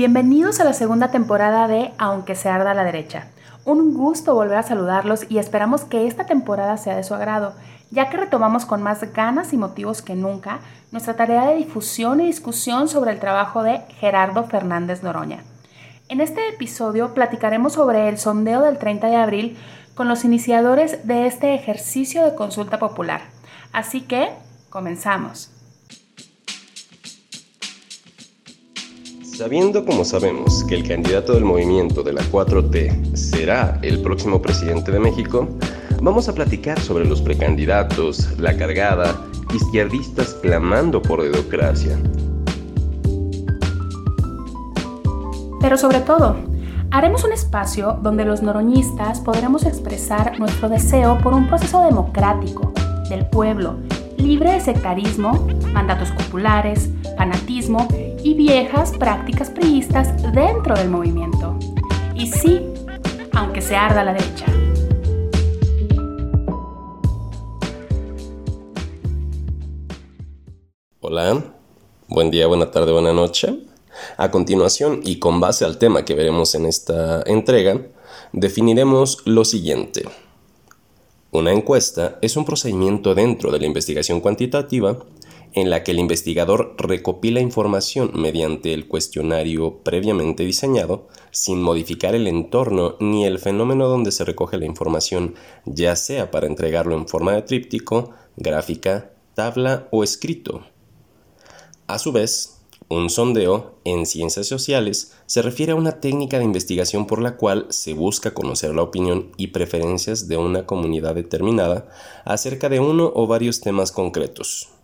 Bienvenidos a la segunda temporada de Aunque se arda a la derecha. Un gusto volver a saludarlos y esperamos que esta temporada sea de su agrado, ya que retomamos con más ganas y motivos que nunca nuestra tarea de difusión y discusión sobre el trabajo de Gerardo Fernández Noroña. En este episodio platicaremos sobre el sondeo del 30 de abril con los iniciadores de este ejercicio de consulta popular. Así que, comenzamos. Sabiendo como sabemos que el candidato del movimiento de la 4T será el próximo presidente de México, vamos a platicar sobre los precandidatos, la cargada, izquierdistas clamando por democracia. Pero sobre todo, haremos un espacio donde los noroñistas podremos expresar nuestro deseo por un proceso democrático del pueblo, libre de sectarismo, mandatos populares, fanatismo y viejas prácticas priistas dentro del movimiento. Y sí, aunque se arda la derecha. Hola, buen día, buena tarde, buena noche. A continuación, y con base al tema que veremos en esta entrega, definiremos lo siguiente. Una encuesta es un procedimiento dentro de la investigación cuantitativa en la que el investigador recopila información mediante el cuestionario previamente diseñado, sin modificar el entorno ni el fenómeno donde se recoge la información, ya sea para entregarlo en forma de tríptico, gráfica, tabla o escrito. A su vez, un sondeo en ciencias sociales se refiere a una técnica de investigación por la cual se busca conocer la opinión y preferencias de una comunidad determinada acerca de uno o varios temas concretos.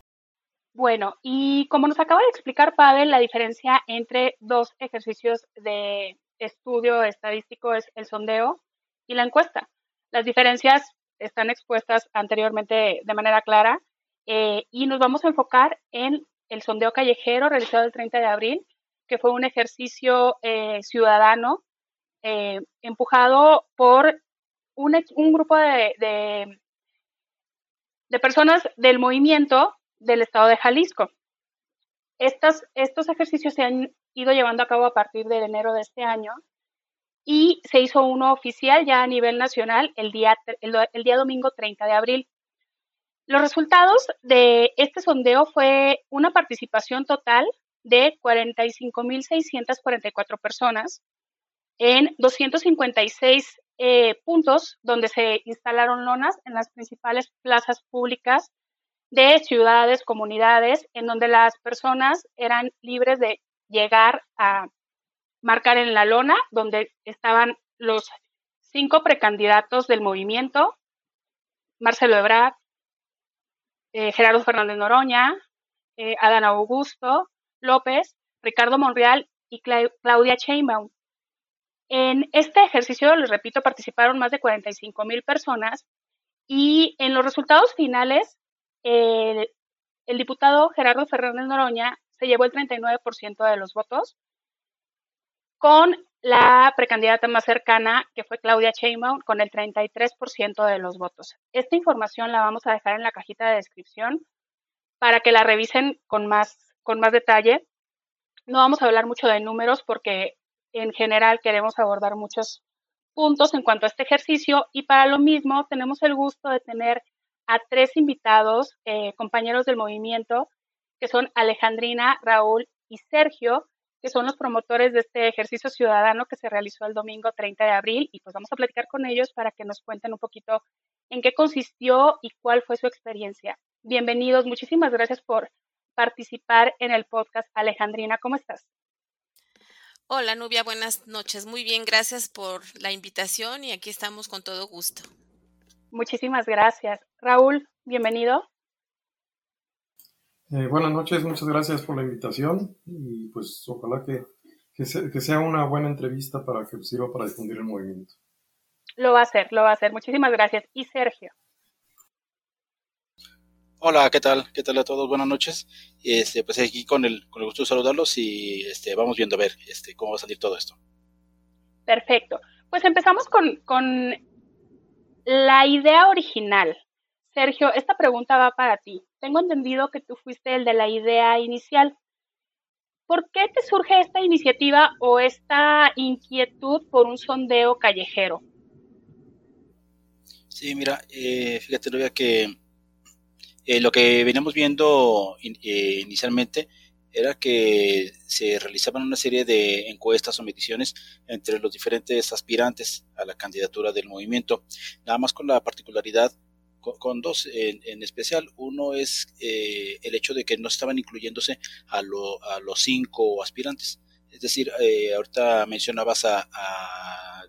Bueno, y como nos acaba de explicar Pavel, la diferencia entre dos ejercicios de estudio estadístico es el sondeo y la encuesta. Las diferencias están expuestas anteriormente de manera clara eh, y nos vamos a enfocar en el sondeo callejero realizado el 30 de abril, que fue un ejercicio eh, ciudadano eh, empujado por un, grupo de, de personas del movimiento del estado de Jalisco. Estas, estos ejercicios se han ido llevando a cabo a partir de enero de este año y se hizo uno oficial ya a nivel nacional el día, el, día domingo 30 de abril. Los resultados de este sondeo fue una participación total de 45.644 personas en 256 eh, puntos donde se instalaron lonas en las principales plazas públicas de ciudades, comunidades, en donde las personas eran libres de llegar a marcar en la lona, donde estaban los cinco precandidatos del movimiento, Marcelo Ebrard, eh, Gerardo Fernández Noroña, eh, Adán Augusto López, Ricardo Monreal y Claudia Sheinbaum. En este ejercicio, les repito, participaron más de 45 mil personas y en los resultados finales el, diputado Gerardo Fernández Noroña se llevó el 39% de los votos, con la precandidata más cercana, que fue Claudia Sheinbaum, con el 33% de los votos. Esta información la vamos a dejar en la cajita de descripción para que la revisen con más, con más detalle. No vamos a hablar mucho de números porque en general queremos abordar muchos puntos en cuanto a este ejercicio y para lo mismo tenemos el gusto de tener a tres invitados, eh, compañeros del movimiento, que son Alejandrina, Raúl y Sergio, que son los promotores de este ejercicio ciudadano que se realizó el domingo 30 de abril. Y pues vamos a platicar con ellos para que nos cuenten un poquito en qué consistió y cuál fue su experiencia. Bienvenidos, muchísimas gracias por participar en el podcast. Alejandrina, ¿cómo estás? Hola Nubia, buenas noches. Muy bien, gracias por la invitación y aquí estamos con todo gusto. Muchísimas gracias. Raúl, bienvenido. Eh, buenas noches, muchas gracias por la invitación y pues ojalá que, que, sea una buena entrevista para que sirva para difundir el movimiento. Lo va a hacer, lo va a hacer. Muchísimas gracias. Y Sergio. Hola, ¿qué tal? ¿Qué tal a todos? Buenas noches. Este, pues aquí con el, con el gusto de saludarlos y este, vamos viendo a ver este, cómo va a salir todo esto. Perfecto. Pues empezamos con, con la idea original. Sergio, esta pregunta va para ti. Tengo entendido que tú fuiste el de la idea inicial. ¿por qué te surge esta iniciativa o esta inquietud por un sondeo callejero? Sí, mira, eh, fíjate, que eh, lo que veníamos viendo eh, inicialmente era que se realizaban una serie de encuestas o mediciones entre los diferentes aspirantes a la candidatura del movimiento, nada más con la particularidad con, dos en, especial. Uno es eh, el hecho de que no estaban incluyéndose a, los cinco aspirantes. Es decir, eh, ahorita mencionabas a, a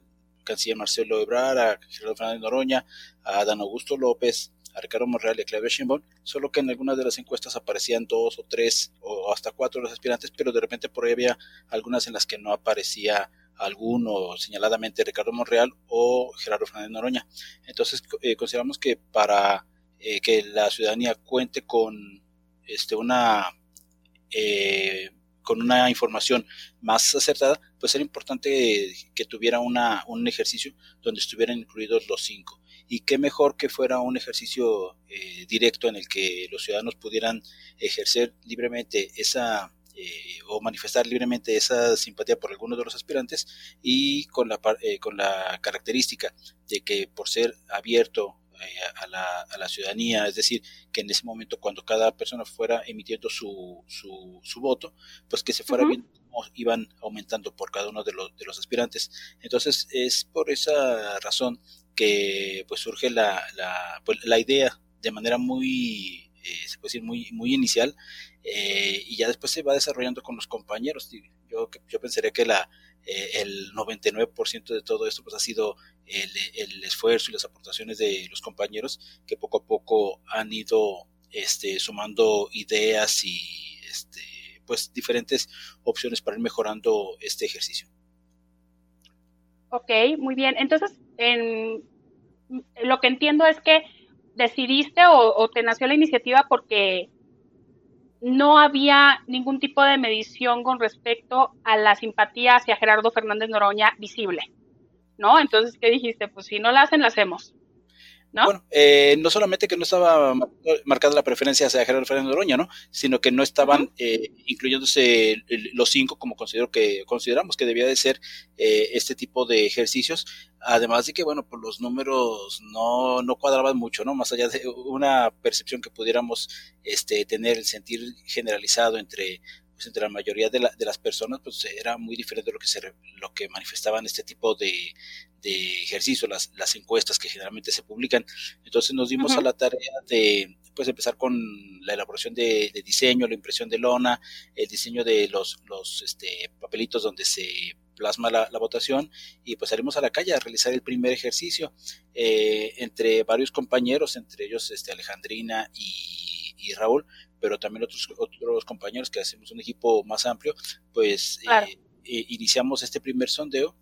canciller Marcelo Ebrard, a Gerardo Fernández Noroña, a Dan Augusto López, Ricardo Monreal y Claudia solo que en algunas de las encuestas aparecían dos o tres o hasta cuatro de los aspirantes, pero de repente por ahí había algunas en las que no aparecía alguno señaladamente Ricardo Monreal o Gerardo Fernández Noroña. Entonces eh, consideramos que para eh, que la ciudadanía cuente con este una eh, con una información más acertada, pues era importante que tuviera una, un ejercicio donde estuvieran incluidos los cinco. Y qué mejor que fuera un ejercicio directo en el que los ciudadanos pudieran ejercer libremente esa eh, o manifestar libremente esa simpatía por alguno de los aspirantes y con la, eh, con la característica de que por ser abierto eh, a, la, a, la, ciudadanía, es decir, que en ese momento cuando cada persona fuera emitiendo su, su, su voto, pues que se fuera viendo cómo iban aumentando por cada uno de los, de los aspirantes. Entonces es por esa razón que pues surge la, la, pues, la idea de manera muy eh, se puede decir, muy, muy inicial, eh, y ya después se va desarrollando con los compañeros. Yo, yo pensaría que la, eh, el 99% de todo esto pues, ha sido el, el, esfuerzo y las aportaciones de los compañeros que poco a poco han ido este, sumando ideas y este, pues, diferentes opciones para ir mejorando este ejercicio. Ok, muy bien. Entonces, en, lo que entiendo es que decidiste o, te nació la iniciativa porque no había ningún tipo de medición con respecto a la simpatía hacia Gerardo Fernández Noroña visible, ¿no? Entonces, ¿qué dijiste? Pues si no la hacen, la hacemos. ¿No? Bueno, eh, no solamente que no estaba marcada la preferencia hacia Gerardo Fernández Noroña, ¿no? Sino que no estaban eh, incluyéndose los cinco como considero que consideramos que debía de ser eh, este tipo de ejercicios. Además de que, bueno, pues los números no, no cuadraban mucho, ¿no? Más allá de una percepción que pudiéramos este, tener, el sentir generalizado entre pues entre la mayoría de, de, las personas pues era muy diferente de lo que se lo que manifestaban este tipo de, de ejercicio, las, las encuestas que generalmente se publican. Entonces nos dimos a la tarea de pues empezar con la elaboración de, diseño, la impresión de lona, el diseño de los, los este, papelitos donde se plasma la, votación y pues salimos a la calle a realizar el primer ejercicio. Eh, entre varios compañeros, entre ellos este, Alejandrina y, y Raúl, pero también otros, otros compañeros que hacemos un equipo más amplio, pues eh, eh, iniciamos este primer sondeo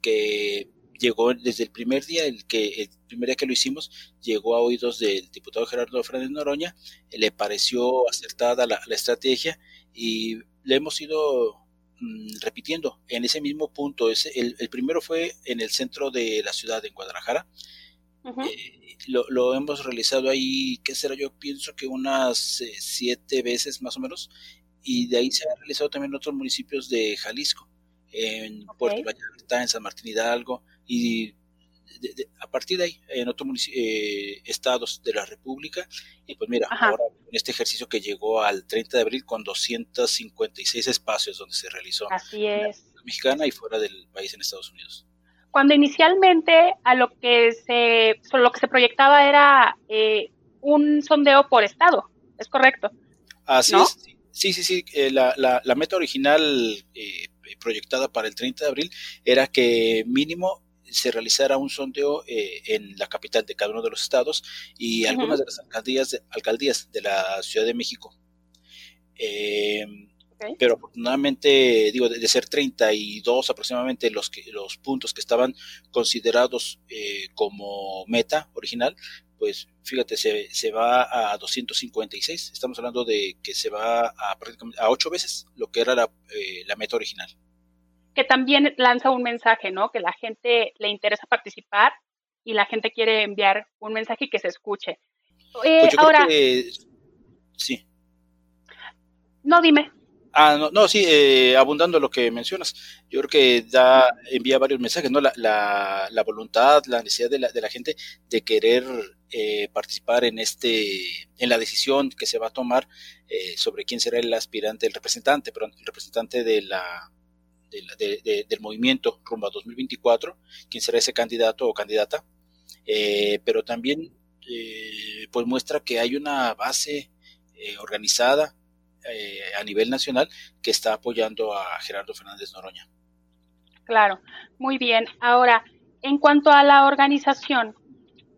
que llegó desde el primer día, el que el primer día que lo hicimos, llegó a oídos del diputado Gerardo Fernández Noroña, le pareció acertada la, estrategia y le hemos ido mm, repitiendo en ese mismo punto. Ese, el, primero fue en el centro de la ciudad, en Guadalajara. Eh, lo, hemos realizado ahí, ¿qué será? Yo pienso que unas eh, siete veces más o menos, y de ahí se ha realizado también en otros municipios de Jalisco, en Puerto Vallarta, en San Martín Hidalgo, y a partir de ahí, en otros eh, estados de la República, y pues mira, ahora en este ejercicio que llegó al 30 de abril con 256 espacios donde se realizó Así es. En la mexicana y fuera del país en Estados Unidos cuando inicialmente a lo que se, lo que se proyectaba era eh, un sondeo por estado, ¿es correcto? Así es. Sí, sí, sí. Eh, la, la, la, meta original eh, proyectada para el 30 de abril era que mínimo se realizara un sondeo en la capital de cada uno de los estados y algunas de las alcaldías de, alcaldías de la Ciudad de México. Eh, pero afortunadamente, digo, de, ser 32 aproximadamente los, que, los puntos que estaban considerados eh, como meta original, pues fíjate, se, se va a 256. Estamos hablando de que se va a prácticamente a ocho veces lo que era la, eh, la meta original. Que también lanza un mensaje, ¿no? Que la gente le interesa participar y la gente quiere enviar un mensaje y que se escuche. Eh, pues ahora, sí. No, dime. Ah, no, no sí, eh, abundando lo que mencionas, yo creo que da, envía varios mensajes, ¿no? La, la, la voluntad, la necesidad de la, de la gente de querer eh, participar en este, en la decisión que se va a tomar eh, sobre quién será el aspirante, el representante, pero el representante de la, de, del movimiento rumbo a 2024, quién será ese candidato o candidata, eh, pero también pues muestra que hay una base organizada eh, a nivel nacional que está apoyando a Gerardo Fernández Noroña. Claro, muy bien. Ahora, en cuanto a la organización,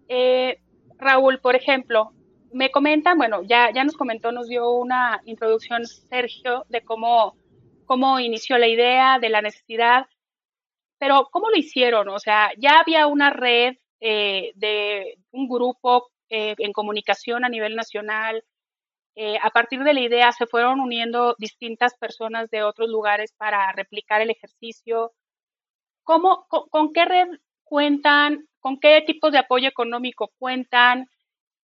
eh, Raúl, por ejemplo, me comentan, bueno, ya, ya nos comentó, nos dio una introducción Sergio de cómo, cómo inició la idea, de la necesidad, pero ¿cómo lo hicieron? O sea, ya había una red eh, de un grupo en comunicación a nivel nacional, eh, a partir de la idea se fueron uniendo distintas personas de otros lugares para replicar el ejercicio. ¿Cómo, con, qué red cuentan? ¿Con qué tipos de apoyo económico cuentan?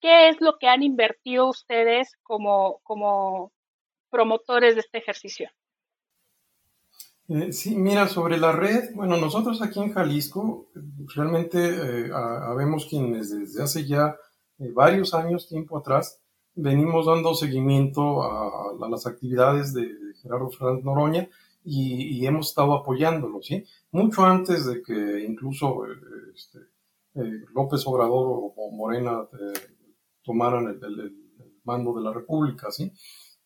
¿Qué es lo que han invertido ustedes como, como promotores de este ejercicio? Eh, sí, mira, sobre la red, bueno, nosotros aquí en Jalisco realmente eh, habemos quienes desde hace ya varios años, tiempo atrás, venimos dando seguimiento a, las actividades de, Gerardo Fernández Noroña y, hemos estado apoyándolo, ¿sí? Mucho antes de que incluso eh, este, eh, López Obrador o, Morena eh, tomaran el, mando de la República, ¿sí?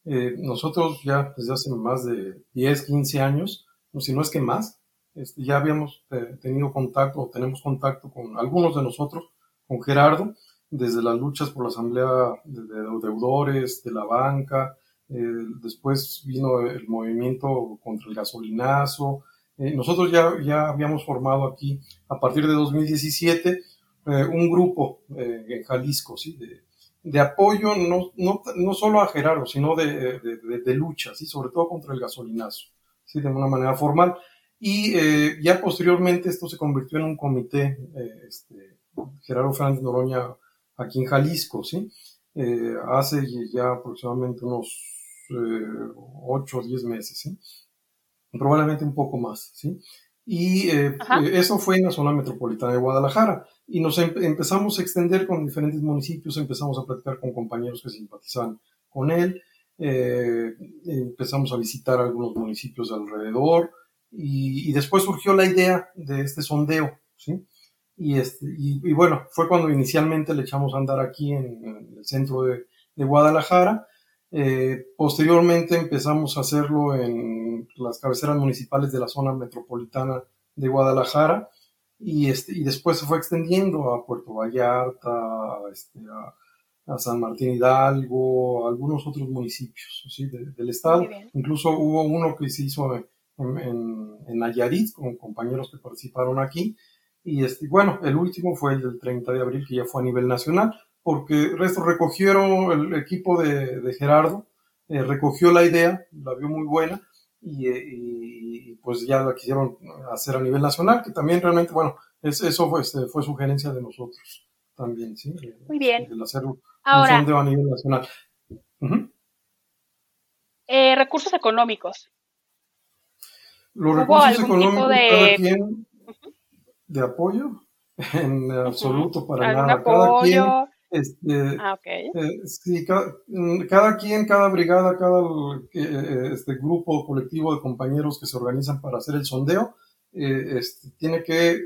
nosotros ya desde hace más de 10, 15 años, o si no es que más, este, ya habíamos tenido contacto o tenemos contacto con algunos de nosotros, con Gerardo, desde las luchas por la asamblea de, deudores, de la banca, eh, después vino el movimiento contra el gasolinazo. Eh, nosotros ya, ya habíamos formado aquí, a partir de 2017, eh, un grupo en Jalisco, ¿sí? De, de apoyo no, no, no, solo a Gerardo, sino de, de, de, ¿sí? sobre todo contra el gasolinazo, ¿sí? de una manera formal. Y ya posteriormente esto se convirtió en un comité, este, Gerardo Fernández Noroña aquí en Jalisco, ¿sí? Eh, hace ya aproximadamente unos eh, 8 o 10 meses, ¿sí? Probablemente un poco más, ¿sí? Y eh, eh, eso fue en la zona metropolitana de Guadalajara. Y nos em, empezamos a extender con diferentes municipios, empezamos a platicar con compañeros que simpatizan con él, empezamos a visitar algunos municipios alrededor y, después surgió la idea de este sondeo, ¿sí? Y, este, y, bueno, fue cuando inicialmente le echamos a andar aquí en, el centro de, Guadalajara. Eh, posteriormente empezamos a hacerlo en las cabeceras municipales de la zona metropolitana de Guadalajara y, este, después se fue extendiendo a Puerto Vallarta, este, a, San Martín Hidalgo, a algunos otros municipios del estado. Incluso hubo uno que se hizo en, en, en Nayarit con compañeros que participaron aquí y este, bueno, el último fue el del 30 de abril, que ya fue a nivel nacional, porque el resto recogieron el equipo de, Gerardo, eh, recogió la idea, la vio muy buena, eh, y, pues ya la quisieron hacer a nivel nacional, que también realmente, bueno, eso fue, este, fue sugerencia de nosotros también, ¿sí? Muy bien. El hacer un sondeo a nivel nacional. Eh, recursos económicos. Los recursos económicos, de de apoyo en absoluto para nada. Cada quien, este, ah, eh, mm, cada, quien, cada brigada, cada eh, este grupo colectivo de compañeros que se organizan para hacer el sondeo, eh, este, tiene que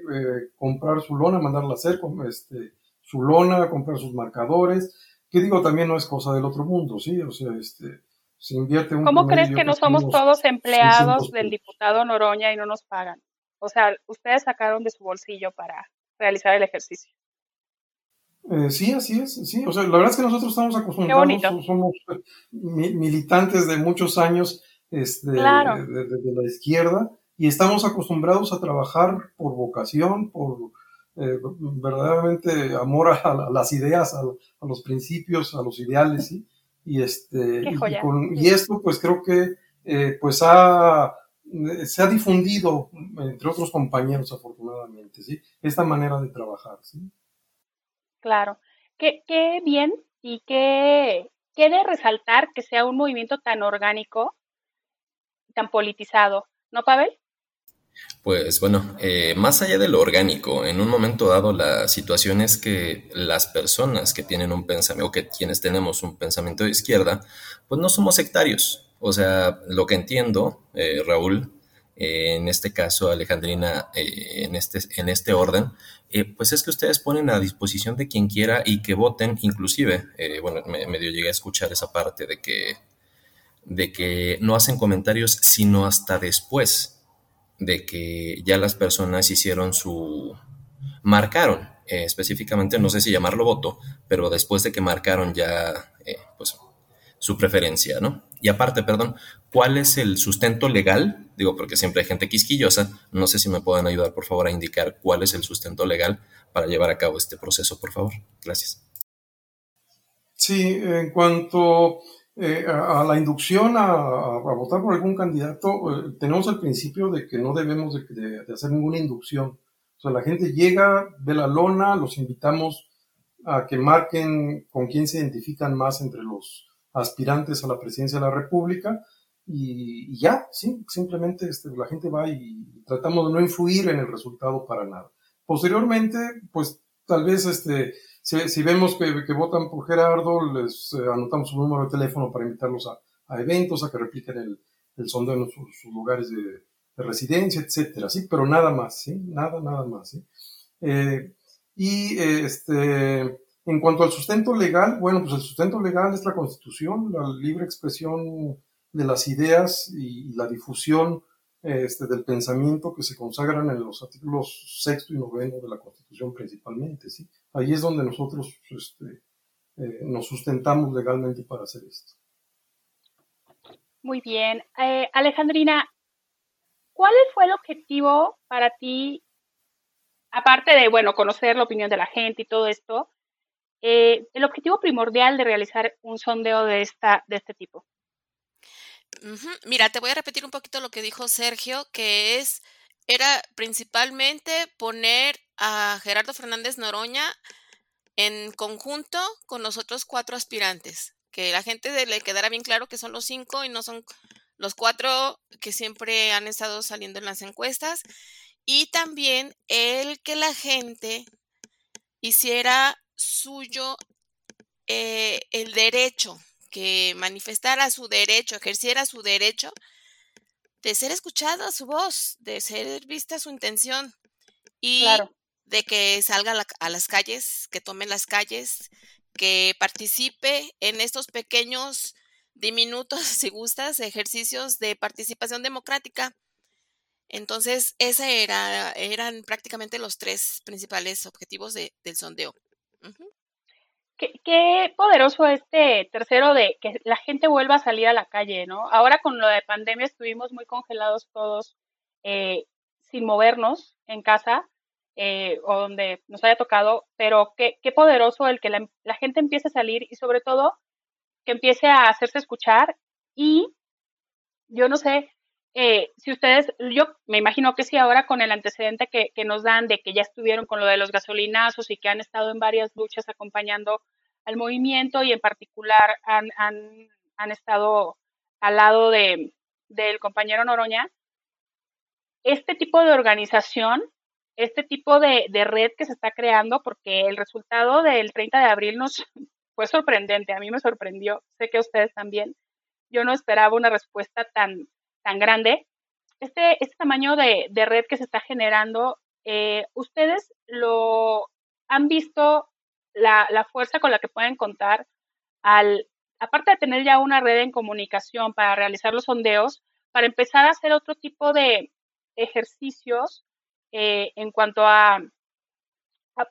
comprar su lona, mandarla a hacer, este, su lona, comprar sus marcadores, que digo también no es cosa del otro mundo, ¿sí? O sea, este, se invierte un ¿Cómo crees que no somos todos empleados del diputado Noroña y no nos pagan? O sea, ustedes sacaron de su bolsillo para realizar el ejercicio. Eh, sí, así es, sí. O sea, la verdad es que nosotros estamos acostumbrados, somos eh, militantes de muchos años este, de, la izquierda y estamos acostumbrados a trabajar por vocación, por eh, verdaderamente amor a, las ideas, a, los principios, a los ideales, ¿sí? Y, este, y, esto pues creo que pues ha se ha difundido entre otros compañeros, afortunadamente, ¿sí? Esta manera de trabajar, ¿sí? Claro. Qué, qué bien y qué, qué de resaltar que sea un movimiento tan orgánico tan politizado, ¿no, Pavel? Pues bueno, eh, más allá de lo orgánico, en un momento dado la situación es que las personas que tienen un pensamiento, o que quienes tenemos un pensamiento de izquierda, pues no somos sectarios. O sea, lo que entiendo, eh, Raúl, eh, en este caso Alejandrina, en, este, en este orden, pues es que ustedes ponen a disposición de quien quiera y que voten, inclusive, bueno, me, medio llegué a escuchar esa parte de que, de que no hacen comentarios sino hasta después de que ya las personas hicieron su... marcaron, eh, específicamente, no sé si llamarlo voto, pero después de que marcaron ya, eh, pues, su preferencia, ¿no? Y aparte, perdón, ¿cuál es el sustento legal? Digo, porque siempre hay gente quisquillosa, no sé si me pueden ayudar, por favor, a indicar cuál es el sustento legal para llevar a cabo este proceso, por favor. Gracias. Sí, en cuanto eh, a, la inducción a, votar por algún candidato, eh, tenemos el principio de que no debemos de, hacer ninguna inducción. O sea, la gente llega, ve la lona, los invitamos a que marquen con quién se identifican más entre los aspirantes a la presidencia de la República y, ya, sí, simplemente este, la gente va y tratamos de no influir en el resultado para nada. Posteriormente, pues tal vez este, si, vemos que, votan por Gerardo, les eh, anotamos su número de teléfono para invitarlos a, eventos, a que repliquen el, el sondeo en sus, lugares de, residencia, etcétera, ¿sí? Pero nada más, ¿sí? Nada, nada más, ¿sí? Eh, y este, en cuanto al sustento legal, bueno, pues el sustento legal es la constitución, la libre expresión de las ideas y, la difusión este, del pensamiento que se consagran en los artículos sexto y noveno de la Constitución principalmente, ¿sí? ahí es donde nosotros este, eh, nos sustentamos legalmente para hacer esto. Muy bien. Eh, Alejandrina, ¿cuál fue el objetivo para ti, aparte de, bueno, conocer la opinión de la gente y todo esto, eh, el objetivo primordial de realizar un sondeo de, esta, de este tipo? Mira, te voy a repetir un poquito lo que dijo Sergio, que es, era principalmente poner a Gerardo Fernández Noroña en conjunto con los otros cuatro aspirantes. Que la gente le quedara bien claro que son los cinco y no son los cuatro que siempre han estado saliendo en las encuestas. Y también el que la gente hiciera suyo eh, el derecho, que manifestara su derecho, ejerciera su derecho de ser escuchada su voz, de ser vista su intención. Y claro de que salga a, las calles, que tome las calles, que participe en estos pequeños diminutos, si gustas, ejercicios de participación democrática. Entonces, esos era, eran prácticamente los tres principales objetivos del sondeo. Qué, poderoso este tercero de que la gente vuelva a salir a la calle, ¿no? Ahora con lo de pandemia estuvimos muy congelados todos eh, sin movernos en casa eh, o donde nos haya tocado, pero qué, qué poderoso el que la, gente empiece a salir y sobre todo que empiece a hacerse escuchar y yo no sé eh, si ustedes, yo me imagino que sí ahora con el antecedente que, que, nos dan de que ya estuvieron con lo de los gasolinazos y que han estado en varias luchas acompañando al movimiento y en particular han, han, han estado al lado de, del compañero Noroña, este tipo de organización este tipo de, red que se está creando, porque el resultado del 30 de abril nos fue sorprendente, a mí me sorprendió, sé que a ustedes también. Yo no esperaba una respuesta tan, tan grande. Este, este tamaño de, red que se está generando, eh, ¿ustedes lo han visto la, la fuerza con la que pueden contar al, aparte de tener ya una red en comunicación para realizar los sondeos, para empezar a hacer otro tipo de ejercicios eh, en cuanto a,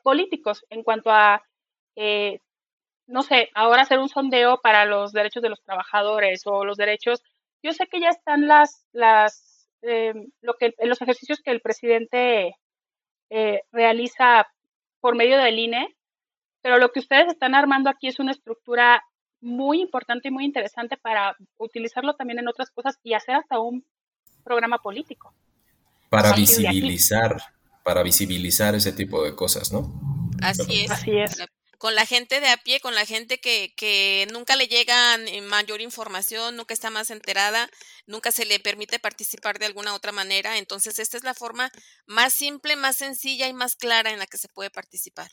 políticos, en cuanto a, eh, no sé, ahora hacer un sondeo para los derechos de los trabajadores o los derechos. Yo sé que ya están las, las, eh, lo que, los ejercicios que el presidente realiza por medio del INE, pero lo que ustedes están armando aquí es una estructura muy importante y muy interesante para utilizarlo también en otras cosas y hacer hasta un programa político para visibilizar, para visibilizar ese tipo de cosas, ¿no? Así es. Así es. Con la gente de a pie, con la gente que, que nunca le llega mayor información, nunca está más enterada, nunca se le permite participar de alguna otra manera. Entonces, esta es la forma más simple, más sencilla y más clara en la que se puede participar.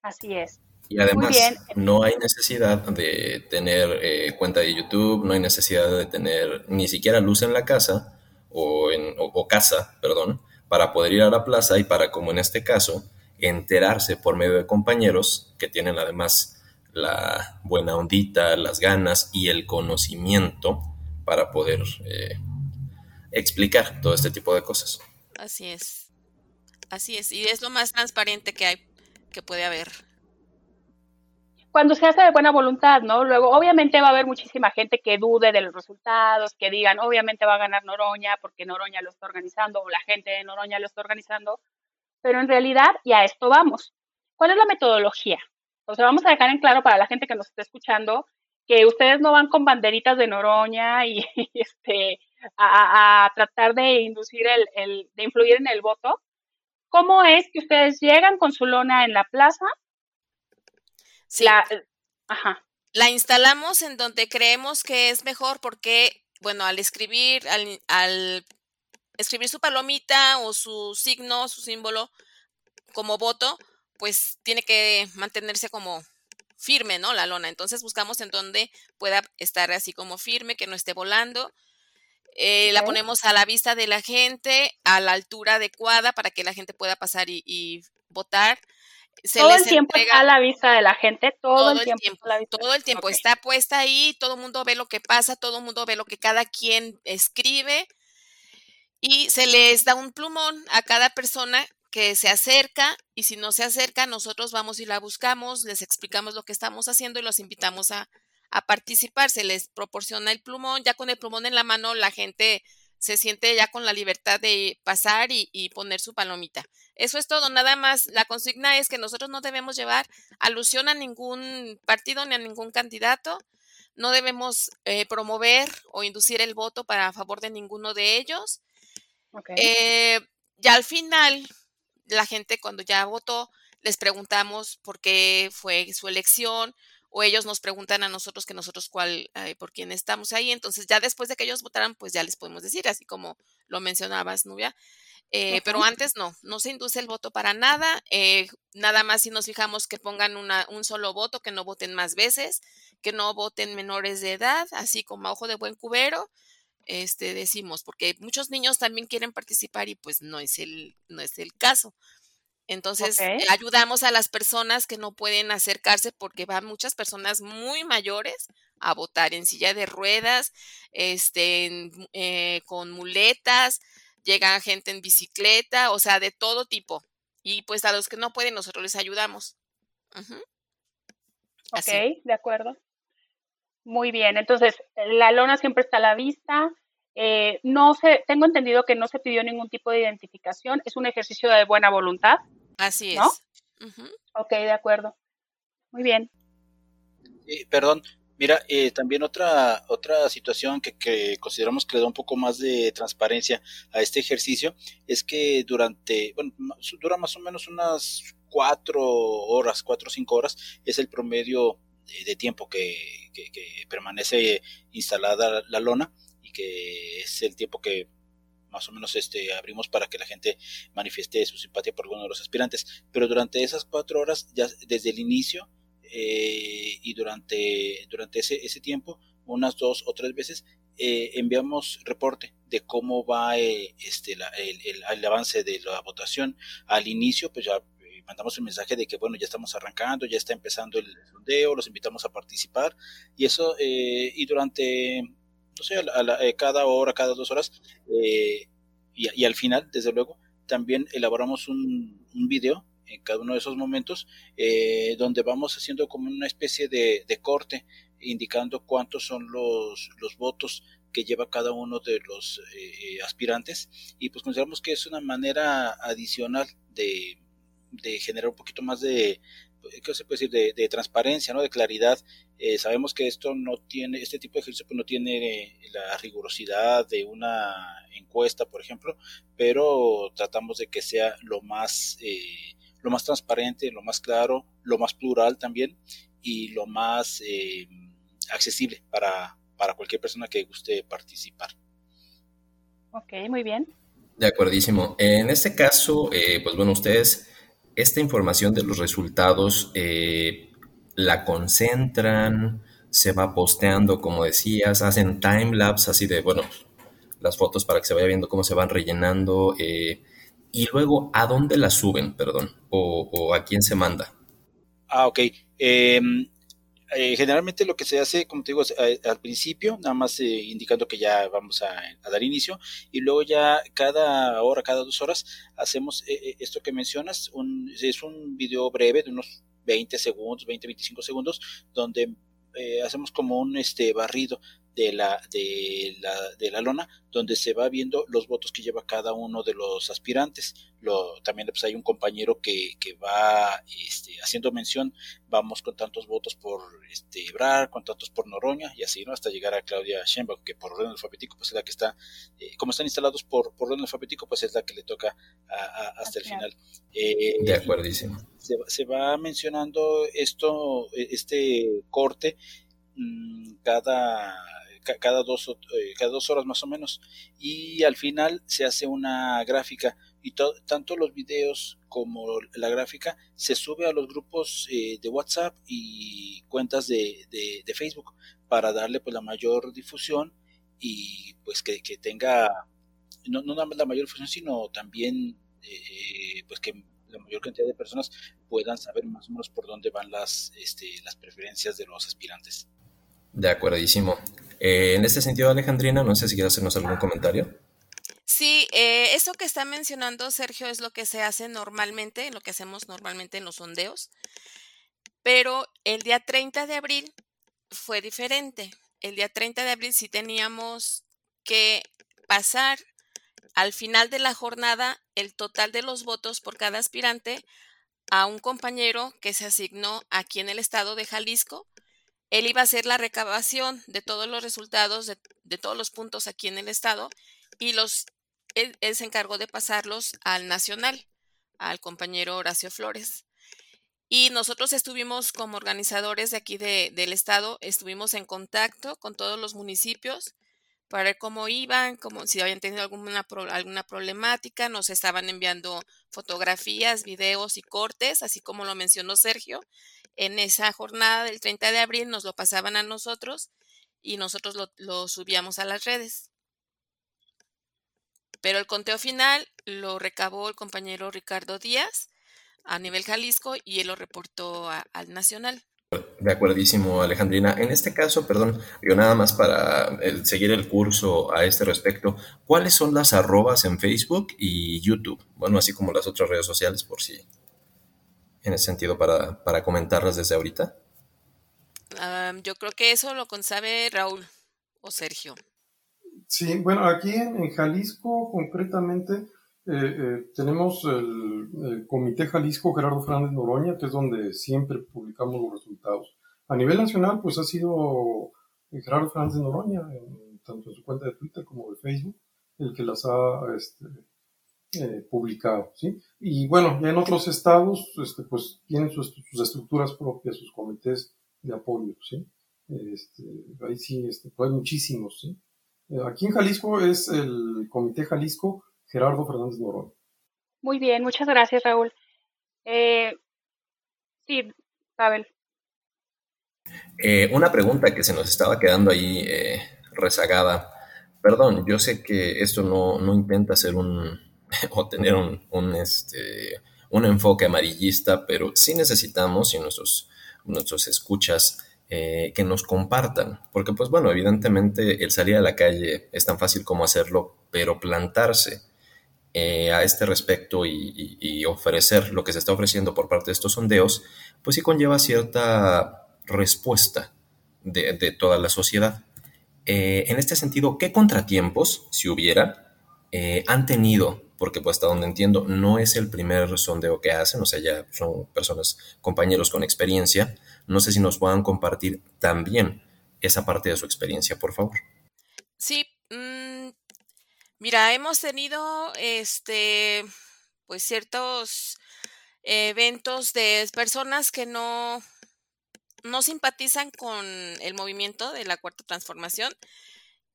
Así es. Y además, no hay necesidad de tener eh, cuenta de YouTube, no hay necesidad de tener ni siquiera luz en la casa o, en, o casa, perdón, para poder ir a la plaza y para, como en este caso, enterarse por medio de compañeros que tienen además la buena ondita, las ganas y el conocimiento para poder eh, explicar todo este tipo de cosas. Así es. Así es. Y es lo más transparente que hay, que puede haber. Cuando se hace de buena voluntad, ¿no? Luego, obviamente va a haber muchísima gente que dude de los resultados, que digan, obviamente va a ganar Noroña porque Noroña lo está organizando o la gente de Noroña lo está organizando, pero en realidad, y a esto vamos. ¿Cuál es la metodología? O sea, vamos a dejar en claro para la gente que nos está escuchando que ustedes no van con banderitas de Noroña y, este, a, tratar de inducir el, de influir en el voto. ¿Cómo es que ustedes llegan con su lona en la plaza? Sí. La, ajá. La instalamos en donde creemos que es mejor porque, bueno, al escribir, al escribir su palomita o su signo, su símbolo como voto, pues tiene que mantenerse como firme, ¿no? La lona. Entonces buscamos en donde pueda estar así como firme, que no esté volando. Eh, la ponemos a la vista de la gente, a la altura adecuada para que la gente pueda pasar y, votar. todo el tiempo está a la vista de la gente, todo, el tiempo. todo el tiempo está puesta ahí, todo el mundo ve lo que pasa, todo el mundo ve lo que cada quien escribe y se les da un plumón a cada persona que se acerca y si no se acerca, nosotros vamos y la buscamos, les explicamos lo que estamos haciendo y los invitamos a, participar. Se les proporciona el plumón, ya con el plumón en la mano la gente se siente ya con la libertad de pasar y, y, poner su palomita. Eso es todo, nada más. La consigna es que nosotros no debemos llevar alusión a ningún partido ni a ningún candidato. No debemos eh, promover o inducir el voto para favor de ninguno de ellos. Eh, ya al final, la gente cuando ya votó, les preguntamos por qué fue su elección o ellos nos preguntan a nosotros que nosotros cuál, por quién estamos ahí. Entonces ya después de que ellos votaran, pues ya les podemos decir, así como lo mencionabas, Nubia. Eh, pero antes no, no se induce el voto para nada. Eh, nada más si nos fijamos que pongan una, un solo voto, que no voten más veces, que no voten menores de edad, así como a ojo de buen cubero este, decimos, porque muchos niños también quieren participar y pues no es el, no es el caso. Entonces, ayudamos a las personas que no pueden acercarse porque van muchas personas muy mayores a votar en silla de ruedas, este, eh, con muletas, llega gente en bicicleta, o sea, de todo tipo. Y pues a los que no pueden, nosotros les ayudamos. Ok, de acuerdo. Muy bien, entonces la lona siempre está a la vista. Eh, no se, tengo entendido que no se pidió ningún tipo de identificación. Es un ejercicio de buena voluntad. Así es. ¿no? Ok, de acuerdo. Muy bien. perdón, mira, eh, también otra, otra situación que, que, consideramos que le da un poco más de transparencia a este ejercicio es que durante, bueno, dura más o menos unas cuatro horas, cuatro o cinco horas, es el promedio de, tiempo que, permanece instalada la lona y que es el tiempo que más o menos este, abrimos para que la gente manifieste su simpatía por alguno de los aspirantes. Pero durante esas cuatro horas, ya desde el inicio eh, y durante, durante ese, ese tiempo, unas dos o tres veces, eh, enviamos reporte de cómo va eh, este, el, el, avance de la votación. Al inicio, pues ya mandamos el mensaje de que, bueno, ya estamos arrancando, ya está empezando el sondeo, los invitamos a participar. Y eso, eh, y durante, no sé, eh, cada hora, cada dos horas, eh, y, al final, desde luego, también elaboramos un, un video en cada uno de esos momentos, donde vamos haciendo como una especie de, de corte, indicando cuántos son los, los votos que lleva cada uno de los aspirantes. Y pues consideramos que es una manera adicional de, de generar un poquito más de, ¿qué se puede decir? De, transparencia, ¿no? De claridad. Eh, sabemos que esto no tiene, este tipo de ejercicio pues, no tiene la rigurosidad de una encuesta, por ejemplo, pero tratamos de que sea lo más, eh, lo más transparente, lo más claro, lo más plural también y lo más eh, accesible para, para cualquier persona que guste participar. Ok, muy bien. De acuerdísimo. En este caso, eh, pues bueno, ustedes, esta información de los resultados eh, la concentran, se va posteando, como decías, hacen time lapse así de, bueno, las fotos para que se vaya viendo cómo se van rellenando. Eh, y luego, ¿a dónde la suben, perdón? O, a quién se manda? Ah, ok. Em, eh, generalmente lo que se hace, como te digo, eh, al principio, nada más indicando que ya vamos a, dar inicio, y luego ya cada hora, cada dos horas, hacemos esto que mencionas, un, es un video breve de unos 20 segundos, 20, 25 segundos, donde hacemos como un este barrido de la, de la, de la lona, donde se va viendo los votos que lleva cada uno de los aspirantes. Lo, también pues, hay un compañero que, que va este, haciendo mención, vamos con tantos votos por este, Ebrar, con tantos por Noroña, y así, ¿no? Hasta llegar a Claudia Sheinbaum, que por orden alfabético, pues es la que está, eh, como están instalados por, por orden alfabético, pues es la que le toca hasta el final. Eh, de acuerdo Se, se va mencionando esto, este corte, cada cada dos, eh, cada dos horas más o menos. Y al final se hace una gráfica y tanto los videos como la gráfica se sube a los grupos eh, de WhatsApp y cuentas de, de, Facebook para darle pues la mayor difusión y pues que, tenga no, no la mayor difusión sino también eh, pues que la mayor cantidad de personas puedan saber más o menos por dónde van las, este, las preferencias de los aspirantes. De acuerdísimo. Eh, en este sentido, Alejandrina, no sé si quieres hacernos algún comentario. Sí, eh, eso que está mencionando Sergio es lo que se hace normalmente, lo que hacemos normalmente en los sondeos, pero el día 30 de abril fue diferente. El día 30 de abril sí teníamos que pasar al final de la jornada el total de los votos por cada aspirante a un compañero que se asignó aquí en el estado de Jalisco él iba a hacer la recabación de todos los resultados, de, todos los puntos aquí en el estado, y los, él, se encargó de pasarlos al nacional, al compañero Horacio Flores. Y nosotros estuvimos como organizadores de aquí del estado, estuvimos en contacto con todos los municipios para ver cómo iban, como si habían tenido alguna, alguna problemática, nos estaban enviando fotografías, videos y cortes, así como lo mencionó Sergio, en esa jornada del 30 de abril nos lo pasaban a nosotros y nosotros lo, subíamos a las redes. Pero el conteo final lo recabó el compañero Ricardo Díaz a nivel Jalisco y él lo reportó al Nacional. De acuerdísimo, Alejandrina. En este caso, perdón, yo nada más para seguir el curso a este respecto, ¿cuáles son las arrobas en Facebook y YouTube? Bueno, así como las otras redes sociales, por si en ese sentido para, para comentarlas desde ahorita? yo creo que eso lo consabe Raúl o Sergio. Sí, bueno, aquí en, Jalisco concretamente eh, eh, tenemos el, Comité Jalisco Gerardo Fernández Noroña, que es donde siempre publicamos los resultados. A nivel nacional, pues ha sido Gerardo Fernández Noroña, tanto en su cuenta de Twitter como de Facebook, el que las ha este, eh, publicado, ¿sí? Y bueno, ya en otros estados, este, pues tienen sus, estructuras propias, sus comités de apoyo, ¿sí? Este, ahí sí, este, pues hay muchísimos, ¿sí? Eh, aquí en Jalisco es el Comité Jalisco Gerardo Fernández Morón. Muy bien, muchas gracias, Raúl. Eh, sí, Pavel. una pregunta que se nos estaba quedando ahí rezagada. Perdón, yo sé que esto no, no intenta ser un, o tener un, este, un enfoque amarillista, pero sí necesitamos y nuestros, nuestros escuchas eh, que nos compartan, porque pues bueno, evidentemente el salir a la calle es tan fácil como hacerlo, pero plantarse eh, a este respecto y, ofrecer lo que se está ofreciendo por parte de estos sondeos, pues sí conlleva cierta respuesta de, toda la sociedad. Eh, en este sentido, ¿qué contratiempos, si hubiera, han tenido porque pues hasta donde entiendo no es el primer sondeo que hacen, o sea, ya son personas, compañeros con experiencia. No sé si nos puedan compartir también esa parte de su experiencia, por favor. Sí, mm, mira, hemos tenido este, pues ciertos eventos de personas que no, no simpatizan con el movimiento de la cuarta transformación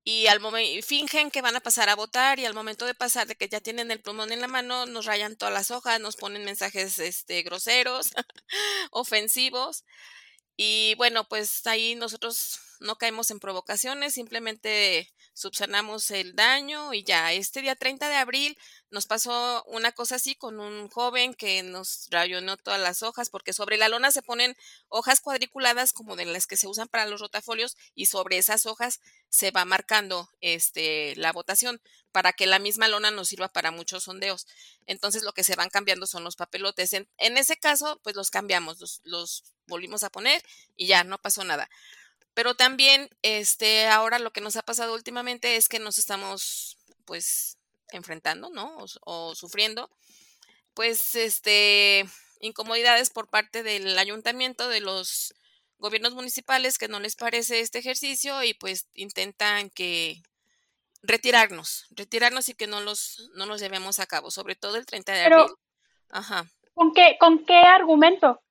y al momento fingen que van a pasar a votar y al momento de pasar de que ya tienen el plumón en la mano nos rayan todas las hojas, nos ponen mensajes este groseros, ofensivos. Y bueno, pues ahí nosotros no caemos en provocaciones, simplemente subsanamos el daño y ya. Este día 30 de abril nos pasó una cosa así con un joven que nos rayonó todas las hojas, porque sobre la lona se ponen hojas cuadriculadas como de las que se usan para los rotafolios y sobre esas hojas se va marcando este, la votación para que la misma lona nos sirva para muchos sondeos. Entonces lo que se van cambiando son los papelotes. En, ese caso, pues los cambiamos, los, los volvimos a poner y ya no pasó nada. Pero también, este, ahora lo que nos ha pasado últimamente es que nos estamos, pues, enfrentando, ¿no? O, sufriendo, pues, este, incomodidades por parte del ayuntamiento, de los gobiernos municipales que no les parece este ejercicio y pues intentan que retirarnos, retirarnos y que no los, no los llevemos a cabo, sobre todo el 30 de abril. Ajá. ¿Con qué, con qué argumento?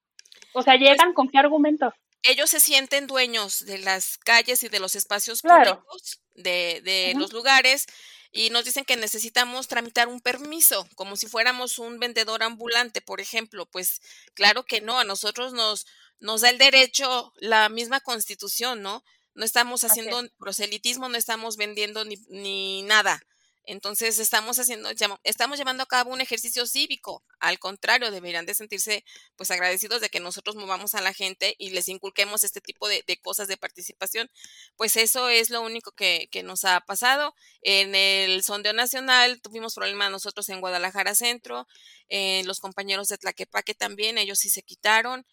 O sea, pues llegan con qué argumento? Ellos se sienten dueños de las calles y de los espacios públicos, de, de los lugares, y nos dicen que necesitamos tramitar un permiso, como si fuéramos un vendedor ambulante, por ejemplo. Pues claro que no, a nosotros nos, nos da el derecho la misma constitución, ¿no? No estamos haciendo proselitismo, no estamos vendiendo ni, ni nada. Entonces estamos haciendo, estamos llevando a cabo un ejercicio cívico. Al contrario, deberían de sentirse pues agradecidos de que nosotros movamos a la gente y les inculquemos este tipo de, cosas de participación. Pues eso es lo único que, nos ha pasado. En el sondeo nacional tuvimos problemas nosotros en Guadalajara Centro, eh, los compañeros de Tlaquepaque también, ellos sí se quitaron.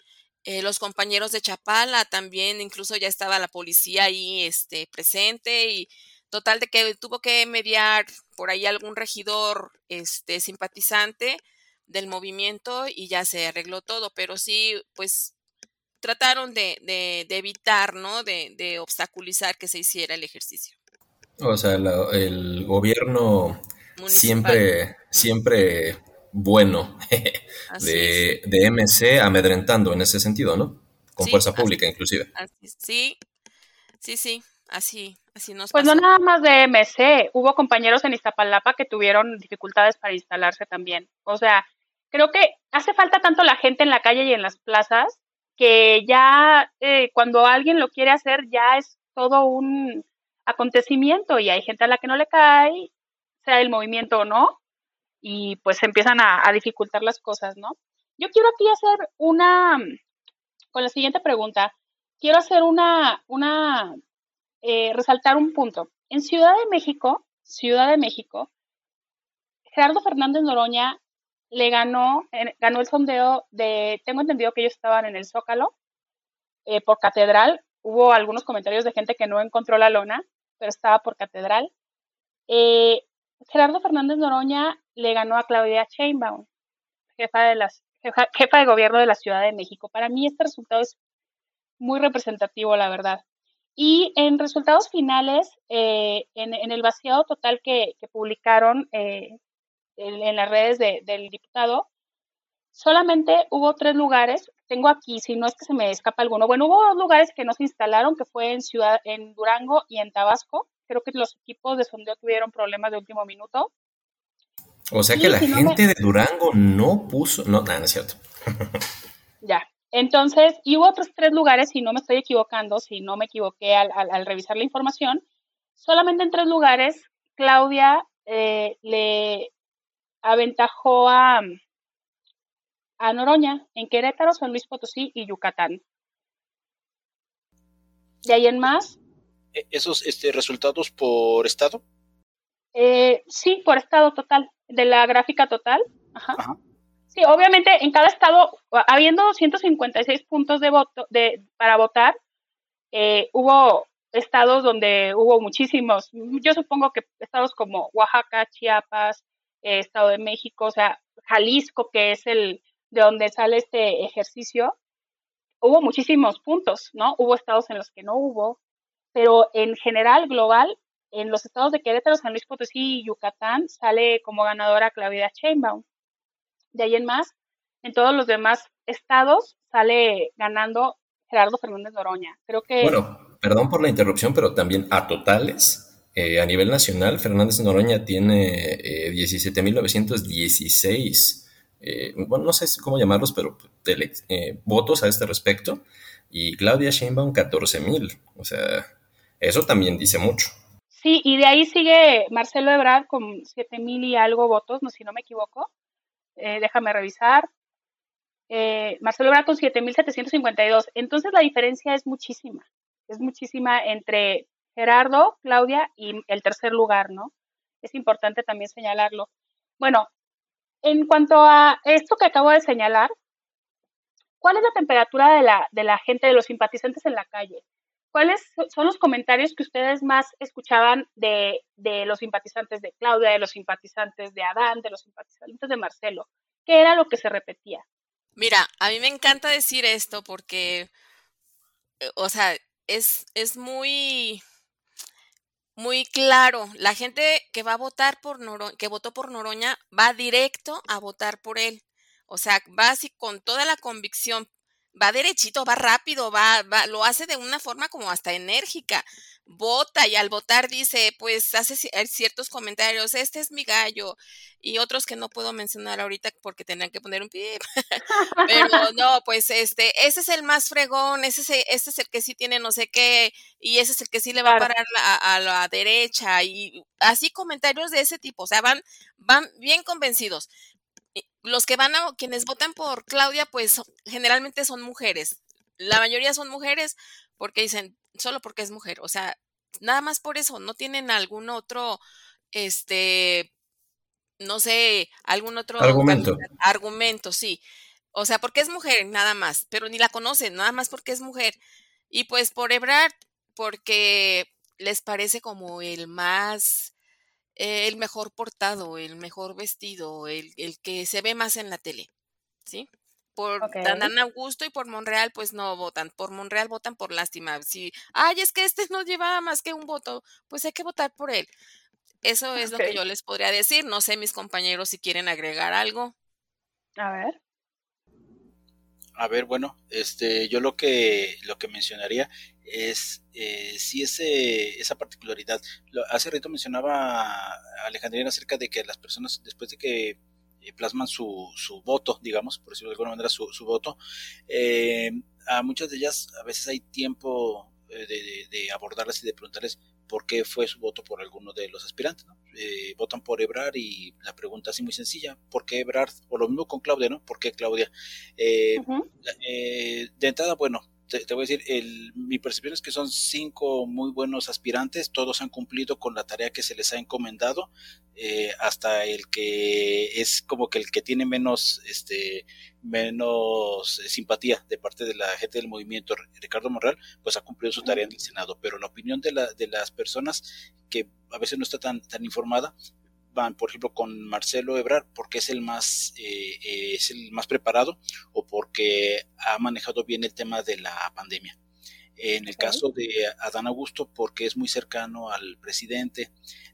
Eh, los compañeros de Chapala también, incluso ya estaba la policía ahí este, presente y Total de que tuvo que mediar por ahí algún regidor este, simpatizante del movimiento y ya se arregló todo, pero sí, pues trataron de, de, evitar, ¿no? De, de, obstaculizar que se hiciera el ejercicio. O sea, el gobierno siempre, siempre bueno de, de, MC amedrentando en ese sentido, ¿no? Con fuerza pública, inclusive. sí, sí, sí, así, pues no nada más de MC, hubo compañeros en Iztapalapa que tuvieron dificultades para instalarse también. O sea, creo que hace falta tanto la gente en la calle y en las plazas que ya eh, cuando alguien lo quiere hacer ya es todo un acontecimiento y hay gente a la que no le cae, sea el movimiento o no, y pues empiezan a, a dificultar las cosas, ¿no? Yo quiero aquí hacer una, con la siguiente pregunta, quiero hacer una, una eh, resaltar un punto. En Ciudad de México, Ciudad de México, Gerardo Fernández Noroña le ganó, ganó el sondeo de, tengo entendido que ellos estaban en el Zócalo, eh, por catedral. Hubo algunos comentarios de gente que no encontró la lona, pero estaba por catedral. Eh, Gerardo Fernández Noroña le ganó a Claudia Sheinbaum, jefa de, las, jefa de gobierno de la Ciudad de México. Para mí este resultado es muy representativo, la verdad. Y en resultados finales, eh, en, el vaciado total que, publicaron eh, en, las redes del diputado, solamente hubo tres lugares. Tengo aquí, si no es que se me escapa alguno. Bueno, hubo dos lugares que no se instalaron, que fue en Ciudad, en Durango y en Tabasco. Creo que los equipos de sondeo tuvieron problemas de último minuto. O sea que la gente de Durango no puso, no, no es cierto. ya, entonces, y hubo otros tres lugares, si no me estoy equivocando, si no me equivoqué al, revisar la información, solamente en tres lugares Claudia eh, le aventajó a, a Noroña, en Querétaro, San Luis Potosí y Yucatán. ¿De ahí en más? ¿E-, ¿Esos este, resultados por estado? Eh, sí, por estado total, de la gráfica total. Ajá. Sí, obviamente en cada estado, habiendo 256 puntos de voto de, para votar, eh, hubo estados donde hubo muchísimos, yo supongo que estados como Oaxaca, Chiapas, eh, Estado de México, o sea, Jalisco, que es el de donde sale este ejercicio, hubo muchísimos puntos, ¿no? Hubo estados en los que no hubo, pero en general, global, en los estados de Querétaro, San Luis Potosí y Yucatán sale como ganadora Claudia Sheinbaum de ahí en más, en todos los demás estados sale ganando Gerardo Fernández Noroña. Creo que... Bueno, perdón por la interrupción, pero también a totales, eh, a nivel nacional, Fernández Noroña tiene 17.916, eh, bueno, no sé cómo llamarlos, pero votos a este respecto, y Claudia Sheinbaum 14.000, o sea, eso también dice mucho. Sí, y de ahí sigue Marcelo Ebrard con siete mil y algo votos, no si no me equivoco. Eh, déjame revisar. Eh, Marcelo Ebrard con 7.752. Entonces la diferencia es muchísima. Es muchísima entre Gerardo, Claudia y el tercer lugar, ¿no? Es importante también señalarlo. Bueno, en cuanto a esto que acabo de señalar, ¿cuál es la temperatura de la, de la gente, de los simpatizantes en la calle? ¿Cuáles son los comentarios que ustedes más escuchaban de, los simpatizantes de Claudia, de los simpatizantes de Adán, de los simpatizantes de Marcelo? ¿Qué era lo que se repetía? Mira, a mí me encanta decir esto porque, eh, o sea, es, es muy, muy claro. La gente que va a votar por Noroña, que votó por Noroña, va directo a votar por él. O sea, va así con toda la convicción va derechito, va rápido, va, va, lo hace de una forma como hasta enérgica. Vota y al votar dice, pues hace eh, ciertos comentarios, este es mi gallo, y otros que no puedo mencionar ahorita porque tendrían que poner un pie. Pero no, pues este, ese es el más fregón, ese es, el, ese es el que sí tiene no sé qué, y ese es el que sí le va a parar a, a la derecha, y así comentarios de ese tipo, o sea, van, van bien convencidos los que van a, quienes votan por Claudia, pues generalmente son mujeres. La mayoría son mujeres porque dicen, solo porque es mujer. O sea, nada más por eso, no tienen algún otro, este, no sé, algún otro argumento. Argumento, sí. O sea, porque es mujer, nada más, pero ni la conocen, nada más porque es mujer. Y pues por Ebrard, porque les parece como el más el mejor portado, el mejor vestido, el, el, que se ve más en la tele, ¿sí? Por okay. Dan Augusto y por Monreal, pues no votan. Por Monreal votan por lástima. Si, ay, es que este no lleva más que un voto, pues hay que votar por él. Eso es okay. lo que yo les podría decir. No sé, mis compañeros, si quieren agregar algo. A ver. A ver, bueno, este, yo lo que, lo que mencionaría es eh, si ese, esa particularidad, lo, hace rato mencionaba Alejandrina acerca de que las personas después de que eh, plasman su, su voto, digamos, por decirlo de alguna manera, su, su voto, eh, a muchas de ellas a veces hay tiempo de, de, de, abordarlas y de preguntarles por qué fue su voto por alguno de los aspirantes. ¿no? Eh, votan por Ebrard y la pregunta así muy sencilla, ¿por qué Ebrard? O lo mismo con Claudia, ¿no? ¿Por qué Claudia? Eh, uh -huh. eh, de entrada, bueno, te, te, voy a decir, el, mi percepción es que son cinco muy buenos aspirantes, todos han cumplido con la tarea que se les ha encomendado, eh, hasta el que es como que el que tiene menos, este, menos simpatía de parte de la gente del movimiento, Ricardo Morral, pues ha cumplido su tarea en el Senado, pero la opinión de, la, de las personas que a veces no está tan, tan informada, van, por ejemplo, con Marcelo Ebrard porque es el más eh, eh, es el más preparado o porque ha manejado bien el tema de la pandemia. En el okay. caso de Adán Augusto, porque es muy cercano al presidente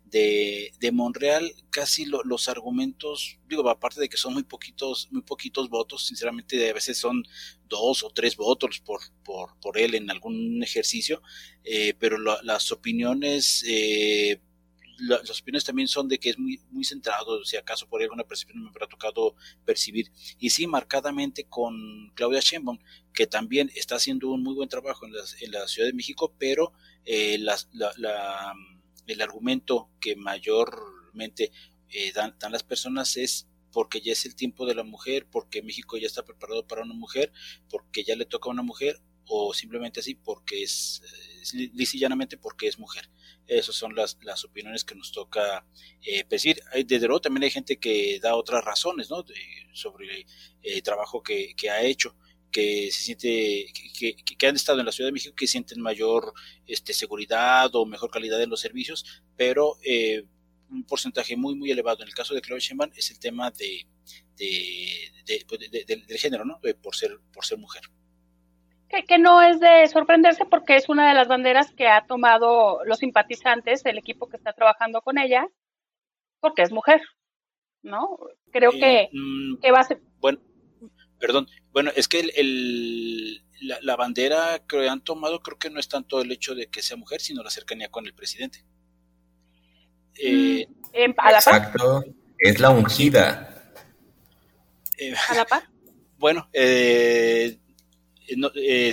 de, de Monreal, casi lo, los argumentos, digo, aparte de que son muy poquitos, muy poquitos votos, sinceramente a veces son dos o tres votos por, por, por él en algún ejercicio, eh, pero las opiniones eh, las opiniones también son de que es muy, muy centrado, si acaso por alguna percepción me habrá tocado percibir. Y sí, marcadamente con Claudia Sheinbaum, que también está haciendo un muy buen trabajo en la, en la Ciudad de México, pero eh, la, la, la, el argumento que mayormente eh, dan, dan las personas es porque ya es el tiempo de la mujer, porque México ya está preparado para una mujer, porque ya le toca a una mujer, o simplemente así porque es, es llanamente porque es mujer. Esas son las, las opiniones que nos toca eh, decir. Desde luego también hay gente que da otras razones ¿no? Sobre el eh, trabajo que, que, ha hecho que se siente que, que, han estado en la Ciudad de México que sienten mayor este seguridad o mejor calidad en los servicios pero eh, un porcentaje muy muy elevado en el caso de Claudia Sheinbaum es el tema de, de, de, de del género no por ser por ser mujer que, que, no es de sorprenderse porque es una de las banderas que ha tomado los simpatizantes, el equipo que está trabajando con ella, porque es mujer, ¿no? Creo eh, que, mm, que va a ser... Bueno, Perdón, bueno, es que el, la, bandera que han tomado creo que no es tanto el hecho de que sea mujer, sino la cercanía con el presidente. Eh, mm, ¿A la par? Exacto, es la ungida. Eh, ¿A la par? Bueno, eh,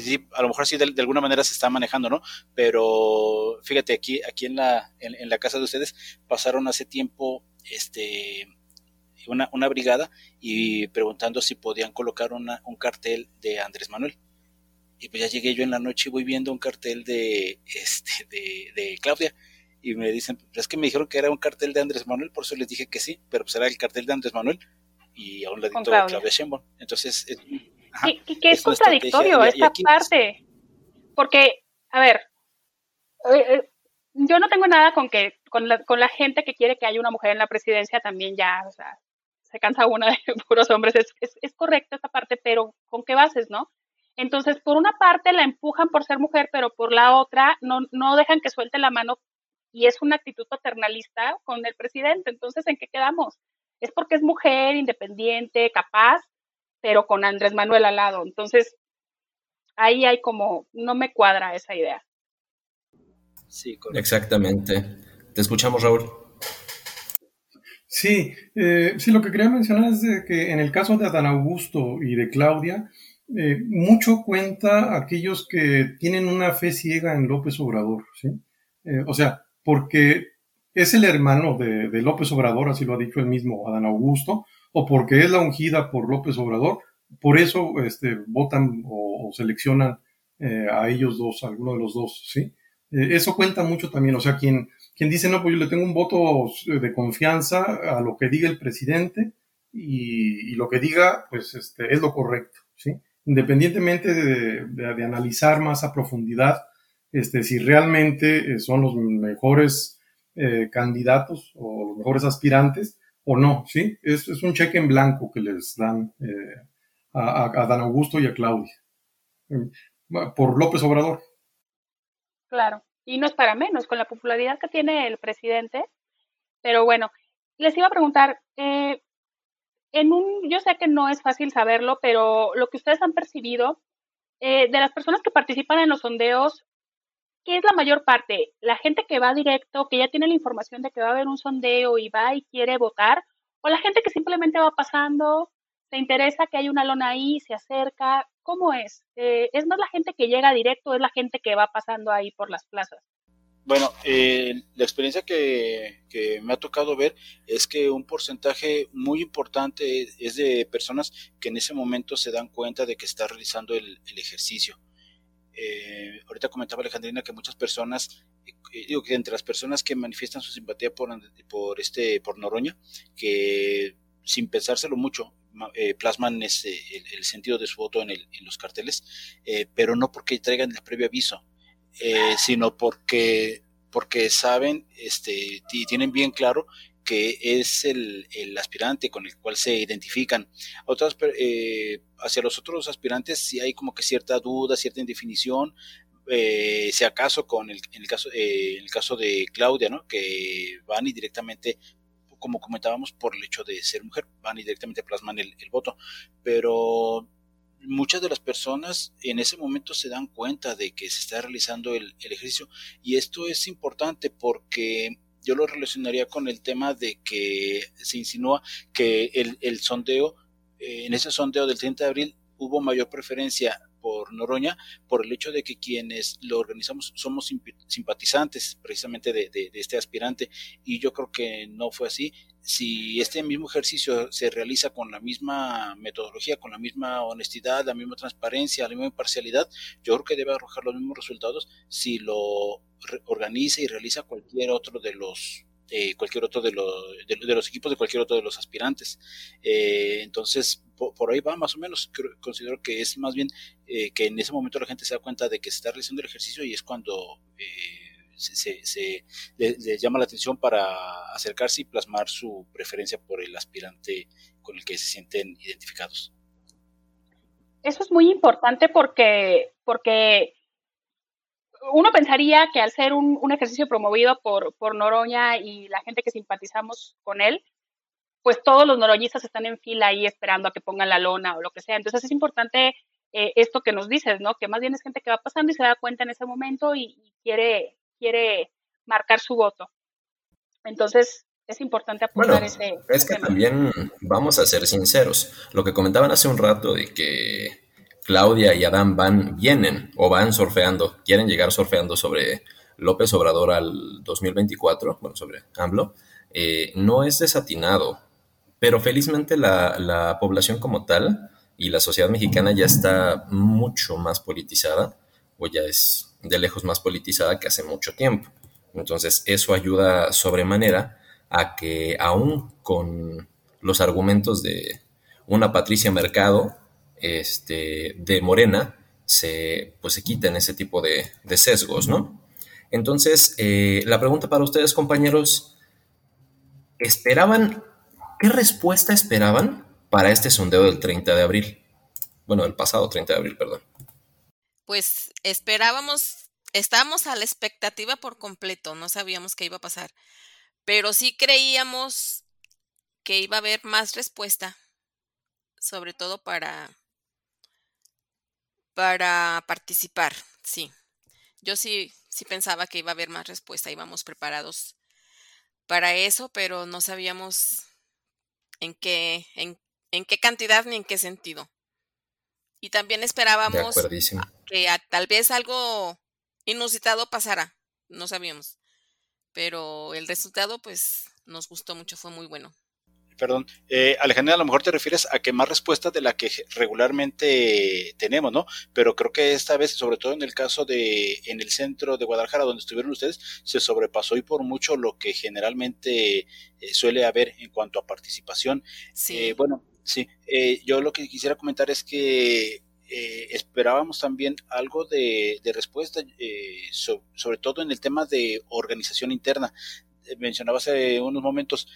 sí, a lo mejor sí de, alguna manera se está manejando, ¿no? Pero fíjate, aquí, aquí en la, en la casa de ustedes pasaron hace tiempo este una, una brigada y preguntando si podían colocar una, un cartel de Andrés Manuel. Y pues ya llegué yo en la noche y voy viendo un cartel de, este, de, de Claudia. Y me dicen, pues es que me dijeron que era un cartel de Andrés Manuel, por eso les dije que sí, pero pues era el cartel de Andrés Manuel y aún le Claudia. Claudia Sheinbaum. Entonces, que es, contradictorio esta parte. Porque, a ver, eh, eh, yo no tengo nada con que con la, con la gente que quiere que haya una mujer en la presidencia también ya, o sea, se cansa una de puros hombres, es, es, es correcta esa parte, pero ¿con qué bases, no? Entonces, por una parte la empujan por ser mujer, pero por la otra no, no dejan que suelte la mano y es una actitud paternalista con el presidente. Entonces, ¿en qué quedamos? Es porque es mujer, independiente, capaz, pero con Andrés Manuel al lado. Entonces, ahí hay como, no me cuadra esa idea. Sí, Exactamente. Te escuchamos, Raúl. Sí, eh, sí, lo que quería mencionar es que en el caso de Adán Augusto y de Claudia, eh, mucho cuenta aquellos que tienen una fe ciega en López Obrador, ¿sí? Eh, o sea, porque es el hermano de, López Obrador, así lo ha dicho el mismo Adán Augusto, o porque es la ungida por López Obrador, por eso este, votan o, seleccionan eh, a ellos dos, a alguno de los dos, ¿sí? eso cuenta mucho también, o sea, quien, quien dice, no, pues yo le tengo un voto de confianza a lo que diga el presidente y, y lo que diga, pues este, es lo correcto, ¿sí? independientemente de, analizar más a profundidad este, si realmente eh, son los mejores eh, candidatos o los mejores aspirantes o no, ¿sí? Es, un cheque en blanco que les dan eh, a, a, Dan Augusto y a Claudia por López Obrador. Claro, y no es para menos con la popularidad que tiene el presidente, pero bueno, les iba a preguntar, eh, en un, yo sé que no es fácil saberlo, pero lo que ustedes han percibido eh, de las personas que participan en los sondeos, ¿qué es la mayor parte? ¿La gente que va directo, que ya tiene la información de que va a haber un sondeo y va y quiere votar? ¿O la gente que simplemente va pasando, se interesa que hay una lona ahí, se acerca? ¿Cómo es? Eh, ¿Es más la gente que llega directo o es la gente que va pasando ahí por las plazas? Bueno, eh, la experiencia que, me ha tocado ver es que un porcentaje muy importante es de personas que en ese momento se dan cuenta de que está realizando el, ejercicio. Eh, ahorita comentaba Alejandrina que muchas personas, eh, digo que entre las personas que manifiestan su simpatía por, por, este, por Noroña, que sin pensárselo mucho, plasman ese, el, sentido de su voto en, en los carteles, pero no porque traigan el previo aviso, eh, sino porque, porque saben este, y tienen bien claro que es el, el, aspirante con el cual se identifican. Otras, eh, hacia los otros aspirantes sí hay como que cierta duda, cierta indefinición, eh, si acaso con el, en el caso, eh, el caso de Claudia, ¿no? que van y directamente, como comentábamos, por el hecho de ser mujer, van y directamente plasman el, el voto. Pero muchas de las personas en ese momento se dan cuenta de que se está realizando el, ejercicio y esto es importante porque yo lo relacionaría con el tema de que se insinúa que el, el sondeo, eh, en ese sondeo del 30 de abril hubo mayor preferencia por Noroña por el hecho de que quienes lo organizamos somos simpatizantes precisamente de, este aspirante y yo creo que no fue así. Si este mismo ejercicio se realiza con la misma metodología, con la misma honestidad, la misma transparencia, la misma imparcialidad, yo creo que debe arrojar los mismos resultados si lo organiza y realiza cualquier otro de los cualquier otro de, los, de, los equipos de cualquier otro de los aspirantes. Eh, entonces, por, ahí va más o menos. considero que es más bien eh, que en ese momento la gente se da cuenta de que se está realizando el ejercicio y es cuando eh, se, se, le, llama la atención para acercarse y plasmar su preferencia por el aspirante con el que se sienten identificados. Eso es muy importante porque, porque uno pensaría que al ser un, ejercicio promovido por, por Noroña y la gente que simpatizamos con él, pues todos los noroñistas están en fila ahí esperando a que pongan la lona o lo que sea. Entonces es importante eh, esto que nos dices, ¿no? Que más bien es gente que va pasando y se da cuenta en ese momento y, quiere, quiere marcar su voto. Entonces, es importante apuntar ese. Es que también vamos a ser sinceros. Lo que comentaban hace un rato de que Claudia y Adán van, vienen o van surfeando, quieren llegar surfeando sobre López Obrador al 2024, bueno, sobre AMLO, eh, no es desatinado. Pero felizmente la, la población como tal y la sociedad mexicana ya está mucho más politizada, o ya es de lejos más politizada que hace mucho tiempo. Entonces eso ayuda sobremanera a que aún con los argumentos de una Patricia Mercado este, de Morena, se, pues se quiten ese tipo de, sesgos, ¿no? Entonces, eh, la pregunta para ustedes, compañeros, ¿esperaban, qué respuesta esperaban para este sondeo del 30 de abril? Bueno, el pasado 30 de abril, perdón. Pues esperábamos, estábamos a la expectativa por completo, no sabíamos qué iba a pasar pero sí creíamos que iba a haber más respuesta, sobre todo para, para participar, sí. Yo sí, sí pensaba que iba a haber más respuesta, íbamos preparados para eso, pero no sabíamos en qué, en, en qué cantidad ni en qué sentido. Y también esperábamos que tal vez algo inusitado pasara, no sabíamos pero el resultado pues nos gustó mucho, fue muy bueno. Perdón, eh, Alejandra, a lo mejor te refieres a que más respuestas de la que regularmente tenemos, ¿no? Pero creo que esta vez, sobre todo en el caso de en el centro de Guadalajara, donde estuvieron ustedes, se sobrepasó y por mucho lo que generalmente eh, suele haber en cuanto a participación. Sí. Eh, bueno, sí, eh, yo lo que quisiera comentar es que eh, esperábamos también algo de, respuesta, eh, sobre todo en el tema de organización interna. Eh, mencionaba hace unos momentos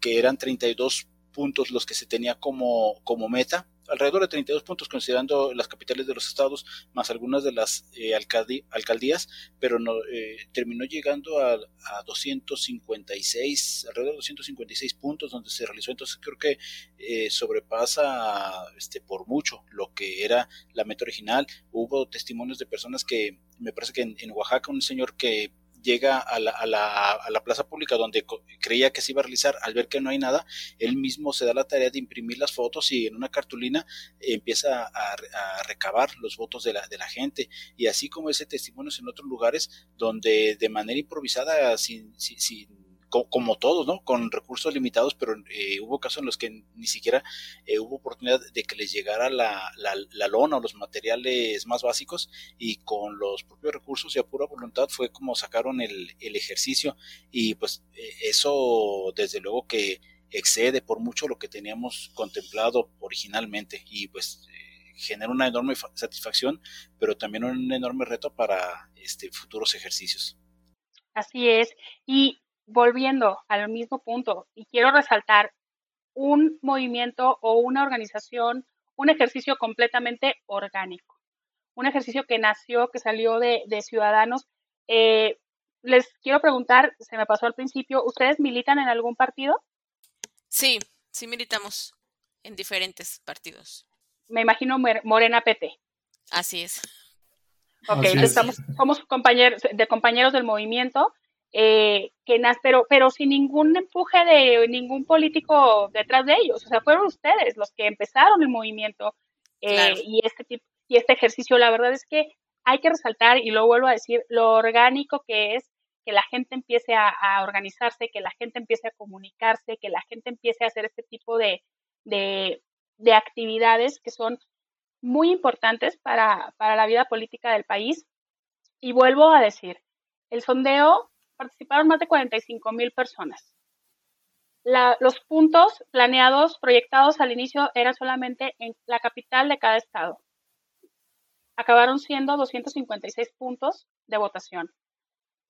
que eran 32 puntos los que se tenía como, como meta alrededor de 32 puntos considerando las capitales de los estados más algunas de las eh, alcaldías, pero no, eh, terminó llegando a, a, 256, alrededor de 256 puntos donde se realizó, entonces creo que eh, sobrepasa este, por mucho lo que era la meta original. Hubo testimonios de personas que, me parece que en, en Oaxaca, un señor que llega a la, a, la, a la, plaza pública donde creía que se iba a realizar, al ver que no hay nada, él mismo se da la tarea de imprimir las fotos y en una cartulina empieza a, recabar los votos de la, de la gente. Y así como ese testimonio en otros lugares donde de manera improvisada, sin, sin, sin como todos, ¿no? Con recursos limitados, pero eh, hubo casos en los que ni siquiera eh, hubo oportunidad de que les llegara la, la, lona o los materiales más básicos y con los propios recursos y a pura voluntad fue como sacaron el, el ejercicio y pues eh, eso desde luego que excede por mucho lo que teníamos contemplado originalmente y pues genera una enorme satisfacción, pero también un enorme reto para este futuros ejercicios. Así es. Y volviendo al mismo punto, y quiero resaltar un movimiento o una organización, un ejercicio completamente orgánico, un ejercicio que nació, que salió de, ciudadanos. Eh, les quiero preguntar, se me pasó al principio, ¿ustedes militan en algún partido? Sí, sí militamos en diferentes partidos. Me imagino Morena PT. Así es. Ok, estamos, somos compañeros, de compañeros del movimiento eh, que pero, pero sin ningún empuje de ningún político detrás de ellos. O sea, fueron ustedes los que empezaron el movimiento eh, y, este tipo, y este ejercicio. La verdad es que hay que resaltar, y lo vuelvo a decir, lo orgánico que es que la gente empiece a, organizarse, que la gente empiece a comunicarse, que la gente empiece a hacer este tipo de, de, de actividades que son muy importantes para, para la vida política del país. Y vuelvo a decir, el sondeo participaron más de 45 mil personas. los puntos planeados, proyectados al inicio, eran solamente en la capital de cada estado. Acabaron siendo 256 puntos de votación,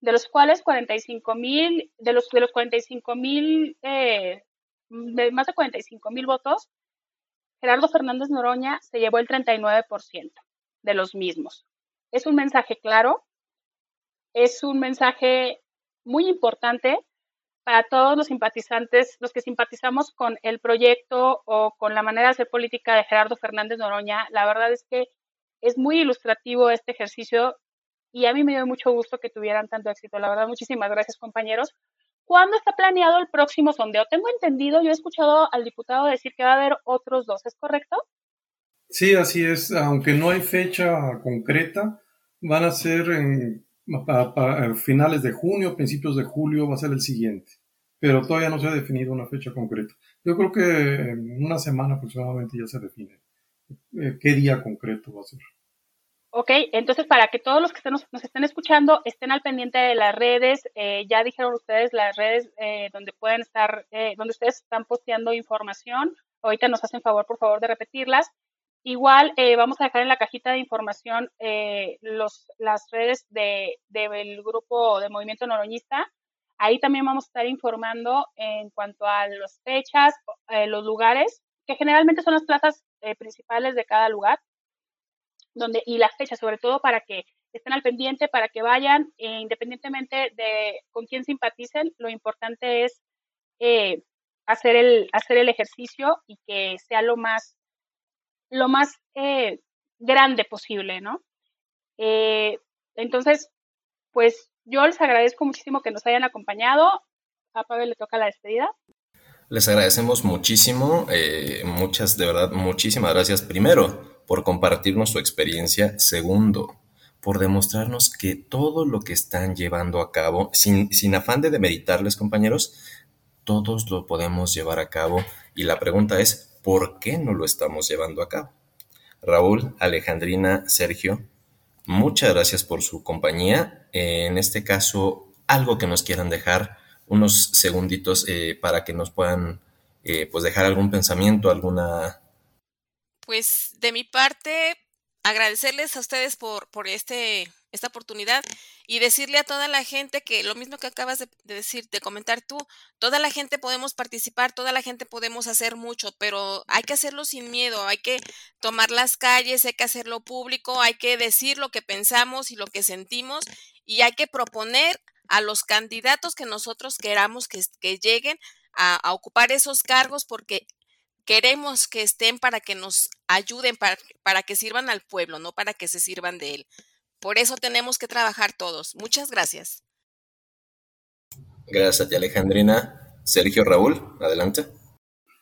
de los cuales 45 mil, de los, de los 45 mil, eh, de más de 45 mil votos, Gerardo Fernández Noroña se llevó el 39% de los mismos. Es un mensaje claro, es un mensaje muy importante para todos los simpatizantes, los que simpatizamos con el proyecto o con la manera de hacer política de Gerardo Fernández Noroña, la verdad es que es muy ilustrativo este ejercicio y a mí me dio mucho gusto que tuvieran tanto éxito. La verdad, muchísimas gracias, compañeros. ¿Cuándo está planeado el próximo sondeo? Tengo entendido, yo he escuchado al diputado decir que va a haber otros dos, ¿es correcto? Sí, así es. Aunque no hay fecha concreta, van a ser en para, finales de junio, principios de julio va a ser el siguiente, pero todavía no se ha definido una fecha concreta. Yo creo que en una semana aproximadamente ya se define eh, qué día concreto va a ser. Ok, entonces para que todos los que nos, estén escuchando estén al pendiente de las redes, eh, ya dijeron ustedes las redes eh, donde pueden estar, donde ustedes están posteando información. Ahorita nos hacen favor, por favor, de repetirlas. Igual eh, vamos a dejar en la cajita de información eh, los, las redes del de, grupo de Movimiento Noroñista. Ahí también vamos a estar informando en cuanto a las fechas, eh, los lugares, que generalmente son las plazas principales de cada lugar, donde, y las fechas, sobre todo para que estén al pendiente, para que vayan, independientemente de con quién simpaticen, lo importante es hacer, el, hacer el ejercicio y que sea lo más lo más eh, grande posible, ¿no? Eh, entonces, pues yo les agradezco muchísimo que nos hayan acompañado. A Pavel le toca la despedida. Les agradecemos muchísimo, eh, muchas, de verdad, muchísimas gracias. Primero, por compartirnos su experiencia. Segundo, por demostrarnos que todo lo que están llevando a cabo, sin, sin afán de demeritarles, compañeros, todos lo podemos llevar a cabo. Y la pregunta es, ¿por qué no lo estamos llevando a cabo? Raúl, Alejandrina, Sergio, muchas gracias por su compañía. en este caso, algo que nos quieran dejar, unos segunditos eh, para que nos puedan eh, pues dejar algún pensamiento, alguna... Pues de mi parte, agradecerles a ustedes por, por este esta oportunidad y decirle a toda la gente que lo mismo que acabas de, decir, de comentar tú, toda la gente podemos participar, toda la gente podemos hacer mucho, pero hay que hacerlo sin miedo, hay que tomar las calles, hay que hacerlo público, hay que decir lo que pensamos y lo que sentimos y hay que proponer a los candidatos que nosotros queramos que, lleguen a, a ocupar esos cargos porque queremos que estén para que nos ayuden, para, para que sirvan al pueblo, no para que se sirvan de él. Por eso tenemos que trabajar todos. Muchas gracias. Gracias a ti, Alejandrina. Sergio Raúl, adelante.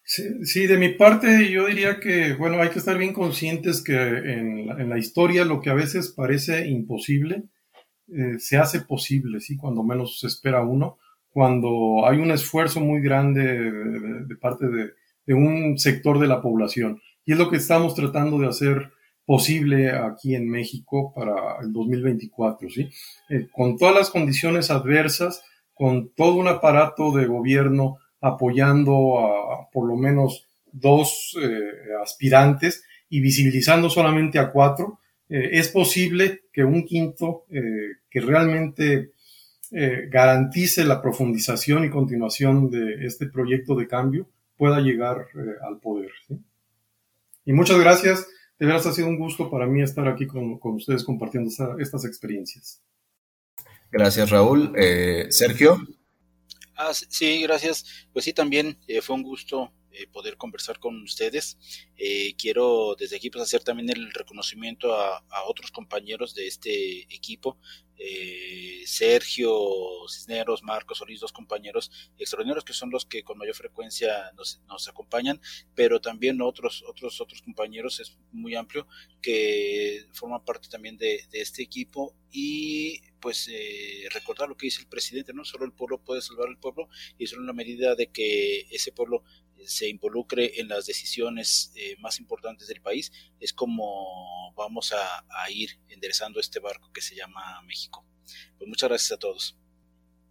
Sí, de mi parte yo diría que, bueno, hay que estar bien conscientes que en la, historia lo que a veces parece imposible eh, se hace posible, ¿sí? Cuando menos se espera uno, cuando hay un esfuerzo muy grande de, parte de, de, un sector de la población. Y es lo que estamos tratando de hacer posible aquí en México para el 2024, ¿sí? Eh, con todas las condiciones adversas, con todo un aparato de gobierno apoyando a por lo menos dos eh, aspirantes y visibilizando solamente a cuatro, eh, es posible que un quinto que realmente garantice la profundización y continuación de este proyecto de cambio pueda llegar al poder. ¿sí? Y muchas gracias de veras ha sido un gusto para mí estar aquí con, ustedes compartiendo estas experiencias. Gracias, Raúl. Eh, Sergio. Ah, sí, gracias. Pues sí, también eh, fue un gusto eh, poder conversar con ustedes. quiero desde aquí pues, hacer también el reconocimiento a, otros compañeros de este equipo. Eh, Sergio Cisneros, Marcos Solís, dos compañeros extraordinarios que son los que con mayor frecuencia nos, acompañan, pero también otros, otros, otros compañeros, es muy amplio, que forman parte también de, este equipo. Y pues eh, recordar lo que dice el presidente, no solo el pueblo puede salvar al pueblo y solo en la medida de que ese pueblo se involucre en las decisiones eh, más importantes del país, es como vamos a, ir enderezando este barco que se llama México. Pues muchas gracias a todos.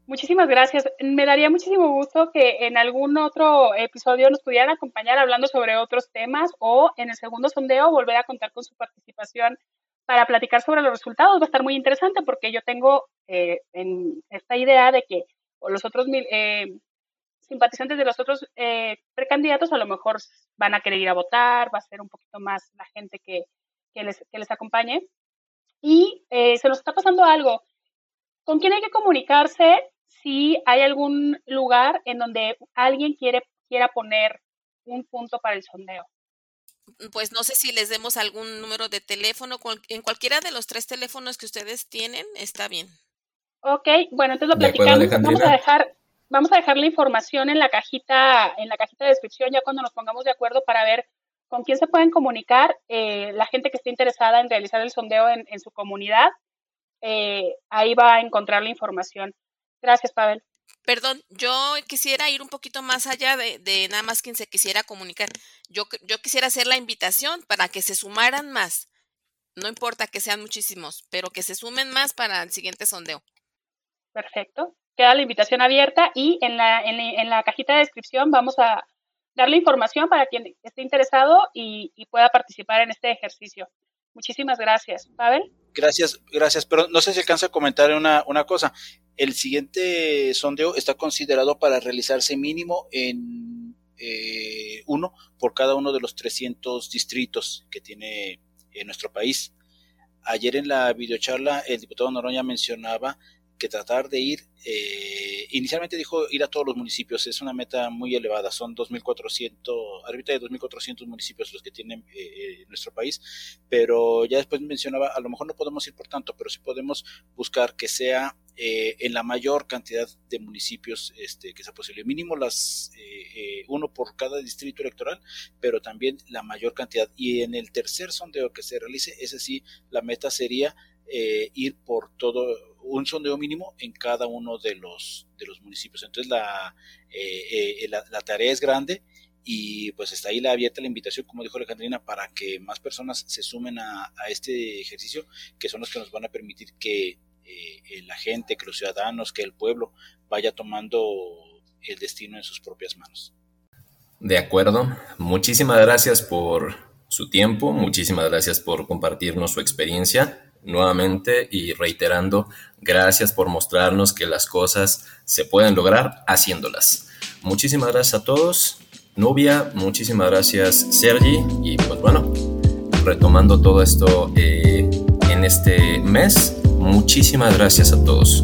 Muchísimas gracias. Me daría muchísimo gusto que en algún otro episodio nos pudieran acompañar hablando sobre otros temas o en el segundo sondeo volver a contar con su participación para platicar sobre los resultados. Va a estar muy interesante porque yo tengo eh, en esta idea de que los otros eh, simpatizantes de los otros eh, precandidatos a lo mejor van a querer ir a votar, va a ser un poquito más la gente que, les, les, acompañe. Y eh, se nos está pasando algo. ¿Con quién hay que comunicarse si hay algún lugar en donde alguien quiere, quiera poner un punto para el sondeo. Pues no sé si les demos algún número de teléfono, en cualquiera de los tres teléfonos que ustedes tienen, está bien. Ok, bueno, entonces lo platicamos. vamos a dejar, vamos a dejar la información en la cajita, en la cajita de descripción ya cuando nos pongamos de acuerdo para ver con quién se pueden comunicar eh, la gente que esté interesada en realizar el sondeo en, su comunidad. Eh, ahí va a encontrar la información. Gracias, Pavel. Perdón, yo quisiera ir un poquito más allá de, nada más quien se quisiera comunicar. Yo, yo quisiera hacer la invitación para que se sumaran más. No importa que sean muchísimos, pero que se sumen más para el siguiente sondeo. Perfecto. Queda la invitación abierta y en la, en, la cajita de descripción vamos a darle información para quien esté interesado y, pueda participar en este ejercicio. Muchísimas gracias. Pavel. Gracias, gracias. Pero no sé si alcanza a comentar una, una cosa. El siguiente sondeo está considerado para realizarse mínimo en eh, uno por cada uno de los 300 distritos que tiene en nuestro país. Ayer en la videocharla el diputado Noroña mencionaba que tratar de ir, eh, inicialmente dijo ir a todos los municipios, es una meta muy elevada, son 2.400, ahorita de 2.400 municipios los que tienen eh, eh, nuestro país, pero ya después mencionaba, a lo mejor no podemos ir por tanto, pero sí podemos buscar que sea en la mayor cantidad de municipios este, que sea posible, mínimo las uno por cada distrito electoral, pero también la mayor cantidad. Y en el tercer sondeo que se realice, ese sí, la meta sería ir por todo un sondeo mínimo en cada uno de los, de los municipios. Entonces la, eh, eh, la, tarea es grande y pues está ahí la abierta la invitación, como dijo Alejandrina, para que más personas se sumen a, este ejercicio, que son los que nos van a permitir que eh, la gente, que los ciudadanos, que el pueblo vaya tomando el destino en sus propias manos. De acuerdo. Muchísimas gracias por su tiempo, muchísimas gracias por compartirnos su experiencia nuevamente y reiterando, gracias por mostrarnos que las cosas se pueden lograr haciéndolas. Muchísimas gracias a todos. Nubia, muchísimas gracias Sergi y pues bueno, retomando todo esto eh, en este mes, muchísimas gracias a todos.